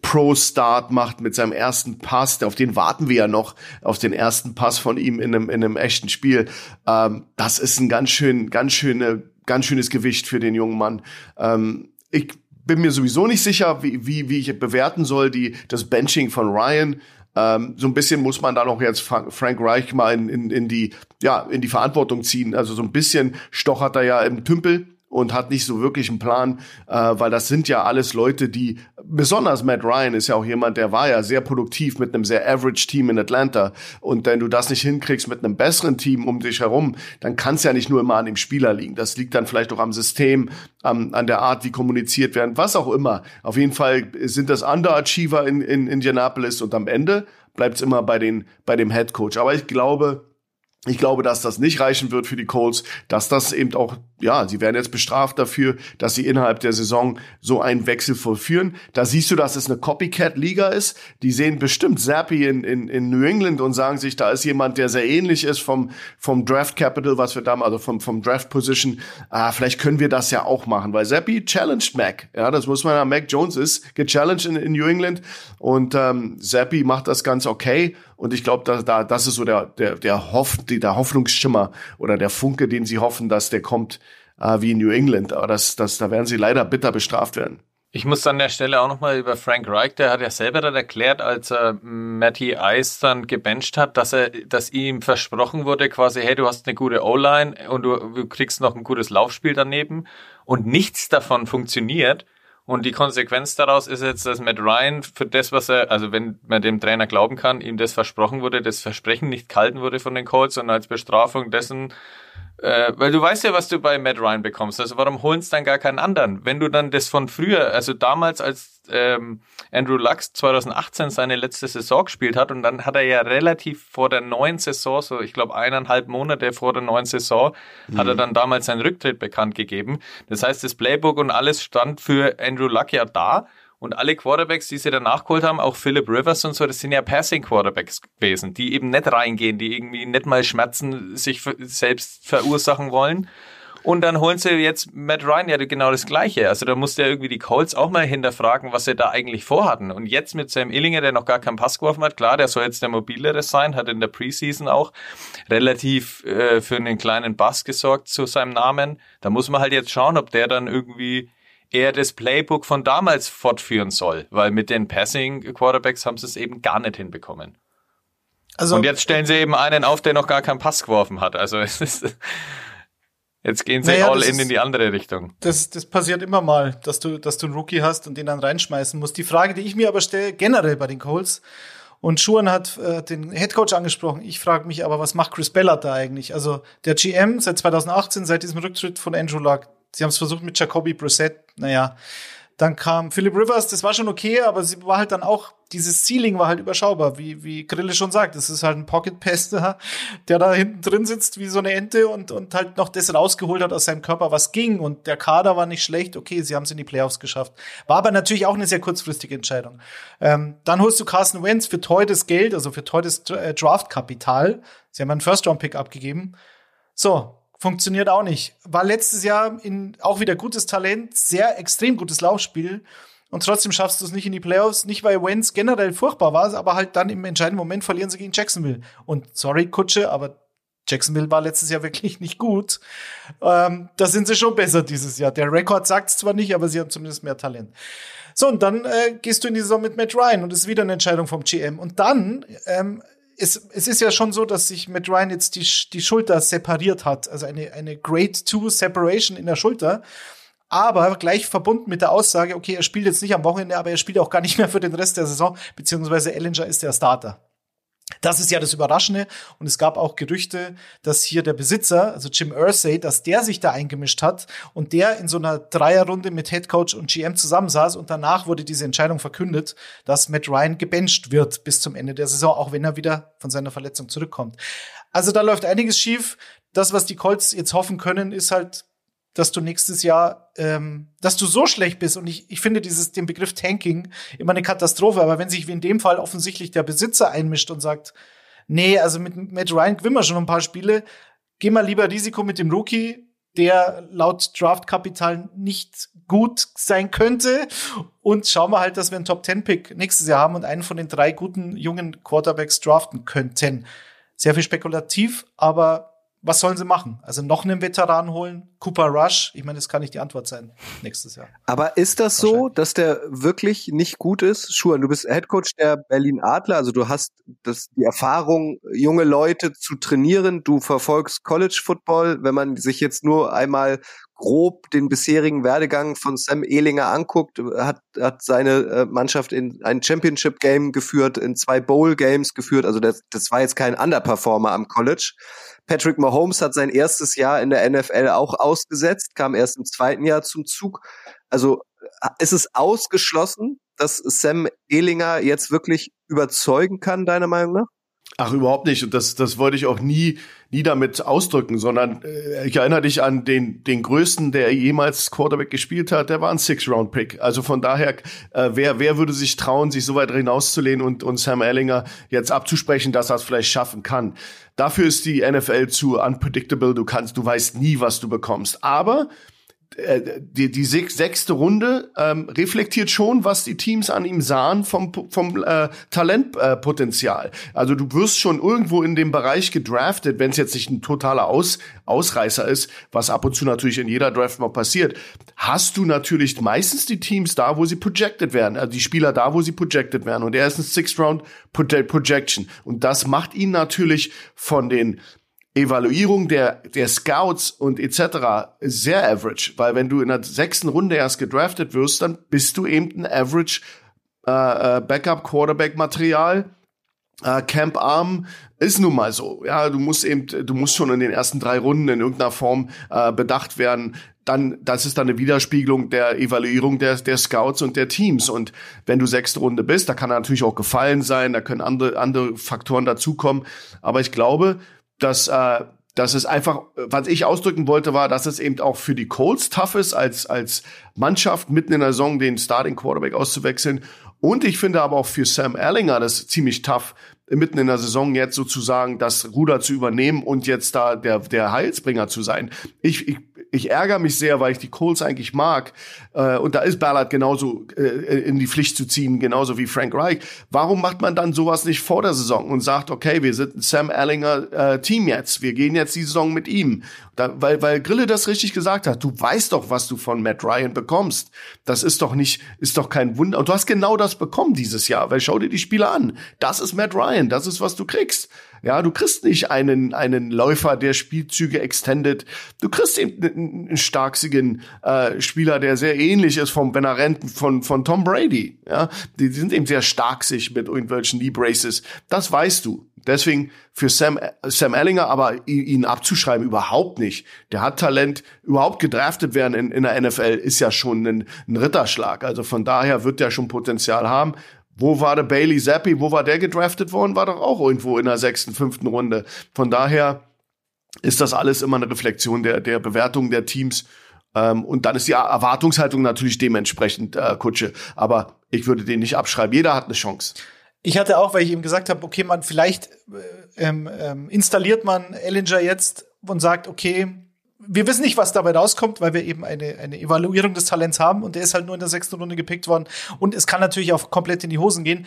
Pro-Start macht mit seinem ersten Pass, auf den warten wir ja noch, auf den ersten Pass von ihm in einem, in einem echten Spiel. Ähm, das ist ein ganz schön, ganz schöne, ganz schönes Gewicht für den jungen Mann. Ähm, ich bin mir sowieso nicht sicher, wie, wie, wie ich bewerten soll, die, das Benching von Ryan. Ähm, so ein bisschen muss man da noch jetzt Frank Reich mal in, in, in die, ja, in die Verantwortung ziehen. Also so ein bisschen stochert er ja im Tümpel und hat nicht so wirklich einen Plan, äh, weil das sind ja alles Leute, die, besonders Matt Ryan ist ja auch jemand, der war ja sehr produktiv mit einem sehr average Team in Atlanta und wenn du das nicht hinkriegst mit einem besseren Team um dich herum, dann kann es ja nicht nur immer an dem Spieler liegen. Das liegt dann vielleicht auch am System, am, an der Art, wie kommuniziert werden, was auch immer. Auf jeden Fall sind das Underachiever in, in Indianapolis und am Ende bleibt es immer bei, den, bei dem Head Coach. Aber ich glaube, ich glaube, dass das nicht reichen wird für die Colts, dass das eben auch, ja, sie werden jetzt bestraft dafür, dass sie innerhalb der Saison so einen Wechsel vollführen. Da siehst du, dass es eine Copycat-Liga ist. Die sehen bestimmt Zappi in, in, in New England und sagen sich, da ist jemand, der sehr ähnlich ist vom, vom Draft Capital, was wir da, also vom, vom Draft Position. Ah, vielleicht können wir das ja auch machen, weil Zappi challenged Mac. Ja, das muss man ja, Mac Jones ist gechallenged in, in New England und ähm, Zappi macht das ganz okay und ich glaube, da, da, das ist so der, der, der, Hoff, der Hoffnungsschimmer oder der Funke, den sie hoffen, dass der kommt äh, wie in New England. Aber das, das, da werden sie leider bitter bestraft werden. Ich muss an der Stelle auch nochmal über Frank Reich, der hat ja selber dann erklärt, als er Matty Ice dann gebencht hat, dass er, dass ihm versprochen wurde, quasi, hey, du hast eine gute O-Line und du, du kriegst noch ein gutes Laufspiel daneben und nichts davon funktioniert. Und die Konsequenz daraus ist jetzt, dass Matt Ryan für das, was er, also wenn man dem Trainer glauben kann, ihm das versprochen wurde, das Versprechen nicht gehalten wurde von den Colts, sondern als Bestrafung dessen äh, weil du weißt ja, was du bei Matt Ryan bekommst. Also warum holen es dann gar keinen anderen? Wenn du dann das von früher, also damals, als ähm, Andrew Lux 2018 seine letzte Saison gespielt hat und dann hat er ja relativ vor der neuen Saison, so ich glaube eineinhalb Monate vor der neuen Saison, mhm. hat er dann damals seinen Rücktritt bekannt gegeben. Das heißt, das Playbook und alles stand für Andrew Luck ja da und alle Quarterbacks, die sie danach geholt haben, auch Philip Rivers und so, das sind ja Passing Quarterbacks gewesen, die eben nicht reingehen, die irgendwie nicht mal Schmerzen sich selbst verursachen wollen. Und dann holen sie jetzt Matt Ryan ja genau das Gleiche. Also da musste ja irgendwie die Colts auch mal hinterfragen, was sie da eigentlich vorhatten. Und jetzt mit Sam Illinger, der noch gar keinen Pass geworfen hat, klar, der soll jetzt der mobilere sein, hat in der Preseason auch relativ äh, für einen kleinen Bass gesorgt zu seinem Namen. Da muss man halt jetzt schauen, ob der dann irgendwie er das Playbook von damals fortführen soll, weil mit den Passing Quarterbacks haben sie es eben gar nicht hinbekommen. Also, und jetzt stellen sie eben einen auf, der noch gar keinen Pass geworfen hat. Also es ist, jetzt gehen sie naja, all in ist, in die andere Richtung. Das, das passiert immer mal, dass du, dass du einen Rookie hast und den dann reinschmeißen musst. Die Frage, die ich mir aber stelle, generell bei den Colts, und Schuhan hat äh, den Headcoach angesprochen. Ich frage mich aber, was macht Chris Bellard da eigentlich? Also der GM seit 2018, seit diesem Rücktritt von Andrew Luck, Sie haben es versucht mit Jacoby Brissett. Naja, dann kam Philip Rivers, das war schon okay, aber sie war halt dann auch, dieses Ceiling war halt überschaubar, wie, wie Grille schon sagt. Das ist halt ein Pocket-Pester, der da hinten drin sitzt wie so eine Ente und, und halt noch das rausgeholt hat aus seinem Körper, was ging. Und der Kader war nicht schlecht. Okay, sie haben es in die Playoffs geschafft. War aber natürlich auch eine sehr kurzfristige Entscheidung. Ähm, dann holst du Carson Wentz für teures Geld, also für teures äh, Draft-Kapital. Sie haben einen First-Round-Pick abgegeben. So, funktioniert auch nicht. War letztes Jahr in, auch wieder gutes Talent, sehr extrem gutes Laufspiel. Und trotzdem schaffst du es nicht in die Playoffs, nicht weil Wentz generell furchtbar war, aber halt dann im entscheidenden Moment verlieren sie gegen Jacksonville. Und sorry, Kutsche, aber Jacksonville war letztes Jahr wirklich nicht gut. Ähm, da sind sie schon besser dieses Jahr. Der Rekord sagt es zwar nicht, aber sie haben zumindest mehr Talent. So, und dann äh, gehst du in die Saison mit Matt Ryan und es ist wieder eine Entscheidung vom GM. Und dann ähm, es, es ist ja schon so, dass sich Matt Ryan jetzt die, die Schulter separiert hat, also eine, eine Grade 2 Separation in der Schulter. Aber gleich verbunden mit der Aussage, okay, er spielt jetzt nicht am Wochenende, aber er spielt auch gar nicht mehr für den Rest der Saison, beziehungsweise Ellinger ist der Starter. Das ist ja das Überraschende. Und es gab auch Gerüchte, dass hier der Besitzer, also Jim Ursay, dass der sich da eingemischt hat und der in so einer Dreierrunde mit Head Coach und GM zusammensaß und danach wurde diese Entscheidung verkündet, dass Matt Ryan gebencht wird bis zum Ende der Saison, auch wenn er wieder von seiner Verletzung zurückkommt. Also da läuft einiges schief. Das, was die Colts jetzt hoffen können, ist halt dass du nächstes Jahr, ähm, dass du so schlecht bist. Und ich, ich finde dieses, den Begriff Tanking immer eine Katastrophe. Aber wenn sich wie in dem Fall offensichtlich der Besitzer einmischt und sagt, nee, also mit Matt Ryan gewinnen wir schon ein paar Spiele, geh mal lieber Risiko mit dem Rookie, der laut Draftkapital nicht gut sein könnte. Und schauen wir halt, dass wir einen Top 10 Pick nächstes Jahr haben und einen von den drei guten jungen Quarterbacks draften könnten. Sehr viel spekulativ, aber was sollen sie machen? Also noch einen Veteran holen? Cooper Rush? Ich meine, das kann nicht die Antwort sein nächstes Jahr. Aber ist das so, dass der wirklich nicht gut ist? Schuhan, du bist Headcoach der Berlin Adler, also du hast das, die Erfahrung, junge Leute zu trainieren. Du verfolgst College Football. Wenn man sich jetzt nur einmal grob den bisherigen Werdegang von Sam Ehlinger anguckt, hat, hat seine äh, Mannschaft in ein Championship Game geführt, in zwei Bowl Games geführt. Also das, das war jetzt kein Underperformer am College. Patrick Mahomes hat sein erstes Jahr in der NFL auch ausgesetzt, kam erst im zweiten Jahr zum Zug. Also äh, ist es ausgeschlossen, dass Sam Ehlinger jetzt wirklich überzeugen kann, deiner Meinung nach? Ach, überhaupt nicht. Und das, das wollte ich auch nie, nie damit ausdrücken, sondern äh, ich erinnere dich an den, den größten, der jemals Quarterback gespielt hat, der war ein Six-Round-Pick. Also von daher, äh, wer, wer würde sich trauen, sich so weit hinauszulehnen und, und Sam Ellinger jetzt abzusprechen, dass er es vielleicht schaffen kann. Dafür ist die NFL zu unpredictable. Du kannst, du weißt nie, was du bekommst. Aber die, die sechste Runde ähm, reflektiert schon, was die Teams an ihm sahen vom, vom äh, Talentpotenzial. Äh, also du wirst schon irgendwo in dem Bereich gedraftet, wenn es jetzt nicht ein totaler Aus, Ausreißer ist, was ab und zu natürlich in jeder Draft mal passiert, hast du natürlich meistens die Teams da, wo sie projected werden, also die Spieler da, wo sie projected werden. Und er ist ein Sixth Round Projection. Und das macht ihn natürlich von den Evaluierung der, der Scouts und etc. sehr average, weil wenn du in der sechsten Runde erst gedraftet wirst, dann bist du eben ein average äh, äh, Backup Quarterback Material. Äh, Camp Arm ist nun mal so. Ja, du musst eben, du musst schon in den ersten drei Runden in irgendeiner Form äh, bedacht werden. Dann, das ist dann eine Widerspiegelung der Evaluierung der, der Scouts und der Teams. Und wenn du sechste Runde bist, da kann natürlich auch gefallen sein, da können andere, andere Faktoren dazukommen. Aber ich glaube, dass äh, dass es einfach, was ich ausdrücken wollte, war, dass es eben auch für die Colts tough ist, als, als Mannschaft mitten in der Saison den Starting Quarterback auszuwechseln. Und ich finde aber auch für Sam Erlinger das ziemlich tough, mitten in der Saison jetzt sozusagen das Ruder zu übernehmen und jetzt da der, der Heilsbringer zu sein. Ich, ich ich ärgere mich sehr, weil ich die Colts eigentlich mag. Äh, und da ist Ballard genauso äh, in die Pflicht zu ziehen, genauso wie Frank Reich. Warum macht man dann sowas nicht vor der Saison und sagt, okay, wir sind ein Sam Ellinger äh, Team jetzt, wir gehen jetzt die Saison mit ihm. Da, weil, weil Grille das richtig gesagt hat. Du weißt doch, was du von Matt Ryan bekommst. Das ist doch nicht, ist doch kein Wunder. Und du hast genau das bekommen dieses Jahr, weil schau dir die Spiele an. Das ist Matt Ryan, das ist, was du kriegst. Ja, du kriegst nicht einen, einen Läufer, der Spielzüge extendet. Du kriegst eben einen starksigen äh, Spieler, der sehr ähnlich ist vom, wenn rennt, von, von Tom Brady. Ja, die, die sind eben sehr starksig mit irgendwelchen Knee Braces. Das weißt du. Deswegen für Sam, Sam Ellinger, aber ihn abzuschreiben überhaupt nicht. Der hat Talent. Überhaupt gedraftet werden in, in der NFL ist ja schon ein, ein Ritterschlag. Also von daher wird der schon Potenzial haben. Wo war der Bailey Zappi? Wo war der gedraftet worden? War doch auch irgendwo in der sechsten, fünften Runde. Von daher ist das alles immer eine Reflexion der, der Bewertung der Teams. Ähm, und dann ist die Erwartungshaltung natürlich dementsprechend äh, Kutsche. Aber ich würde den nicht abschreiben. Jeder hat eine Chance. Ich hatte auch, weil ich ihm gesagt habe, okay, man vielleicht äh, ähm, ähm, installiert man Ellinger jetzt und sagt, okay, wir wissen nicht, was dabei rauskommt, weil wir eben eine, eine Evaluierung des Talents haben und der ist halt nur in der sechsten Runde gepickt worden. Und es kann natürlich auch komplett in die Hosen gehen.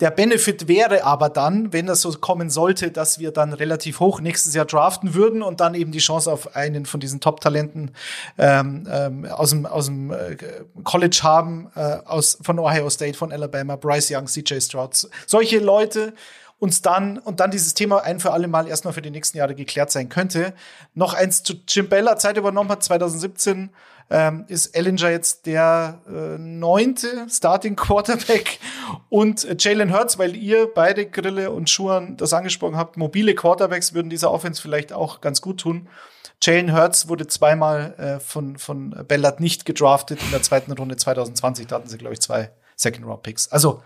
Der Benefit wäre aber dann, wenn das so kommen sollte, dass wir dann relativ hoch nächstes Jahr draften würden und dann eben die Chance auf einen von diesen Top-Talenten ähm, ähm, aus dem, aus dem äh, College haben, äh, aus, von Ohio State, von Alabama, Bryce Young, CJ Stroud. Solche Leute uns dann und dann dieses Thema ein für alle Mal erstmal für die nächsten Jahre geklärt sein könnte. Noch eins zu Jim Bella Zeit übernommen hat, 2017 ähm, ist Ellinger jetzt der äh, neunte Starting Quarterback und äh, Jalen Hurts, weil ihr beide Grille und Schuhan das angesprochen habt, mobile Quarterbacks würden dieser Offense vielleicht auch ganz gut tun. Jalen Hurts wurde zweimal äh, von, von Bellard nicht gedraftet in der zweiten Runde 2020. Da hatten sie, glaube ich, zwei Second-Round-Picks. Also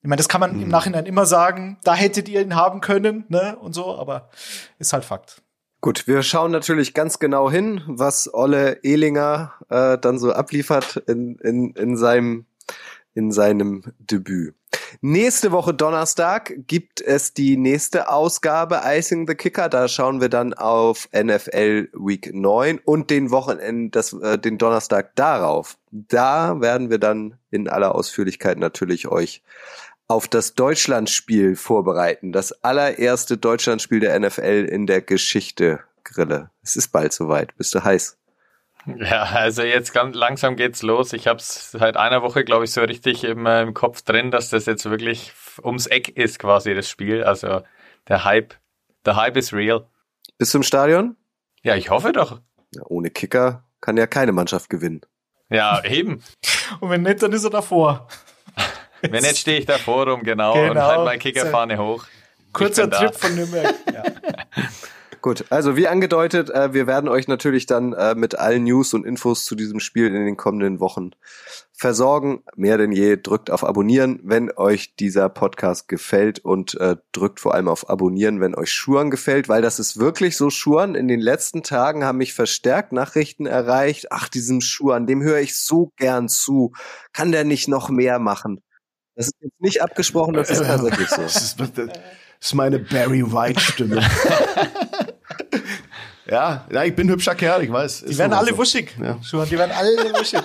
ich meine, das kann man mhm. im Nachhinein immer sagen, da hättet ihr ihn haben können, ne, und so, aber ist halt Fakt. Gut, wir schauen natürlich ganz genau hin, was Olle Ehlinger äh, dann so abliefert in, in, in, seinem, in seinem Debüt. Nächste Woche Donnerstag gibt es die nächste Ausgabe Icing the Kicker. Da schauen wir dann auf NFL Week 9 und den Wochenende, das, äh, den Donnerstag darauf. Da werden wir dann in aller Ausführlichkeit natürlich euch auf das Deutschlandspiel vorbereiten. Das allererste Deutschlandspiel der NFL in der Geschichte, Grille. Es ist bald soweit. Bist du heiß? Ja, also jetzt ganz langsam geht's los. Ich habe es seit einer Woche, glaube ich, so richtig im, äh, im Kopf drin, dass das jetzt wirklich ums Eck ist, quasi das Spiel. Also der Hype, der Hype ist real. Bist du im Stadion? Ja, ich hoffe doch. Ja, ohne Kicker kann ja keine Mannschaft gewinnen. Ja, eben. Und wenn nicht, dann ist er davor. Wenn nicht, stehe ich da vor rum, genau, genau. und halt meine Kickerfahne hoch. Kurzer Trip von Nürnberg. Ja. Gut, also wie angedeutet, äh, wir werden euch natürlich dann äh, mit allen News und Infos zu diesem Spiel in den kommenden Wochen versorgen. Mehr denn je drückt auf Abonnieren, wenn euch dieser Podcast gefällt und äh, drückt vor allem auf Abonnieren, wenn euch Schuren gefällt, weil das ist wirklich so Schuren. In den letzten Tagen haben mich verstärkt Nachrichten erreicht. Ach, diesem Schuren, dem höre ich so gern zu. Kann der nicht noch mehr machen? Das ist jetzt nicht abgesprochen, das ist tatsächlich so. Das ist, das ist meine Barry White Stimme. ja, ja, ich bin hübscher Kerl, ich weiß. Die werden alle so. wuschig. Ja. Schon, die werden alle wuschig.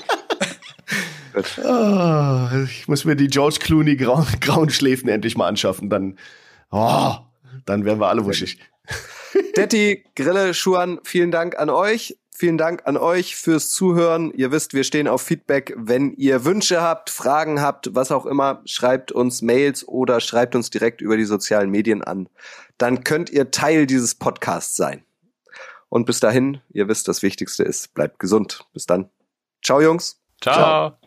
oh, ich muss mir die George Clooney grauen, grauen Schläfen endlich mal anschaffen, dann, oh, dann werden wir alle wuschig. Detti, Grille, Schuan, vielen Dank an euch. Vielen Dank an euch fürs Zuhören. Ihr wisst, wir stehen auf Feedback. Wenn ihr Wünsche habt, Fragen habt, was auch immer, schreibt uns Mails oder schreibt uns direkt über die sozialen Medien an. Dann könnt ihr Teil dieses Podcasts sein. Und bis dahin, ihr wisst, das Wichtigste ist, bleibt gesund. Bis dann. Ciao, Jungs. Ciao. Ciao.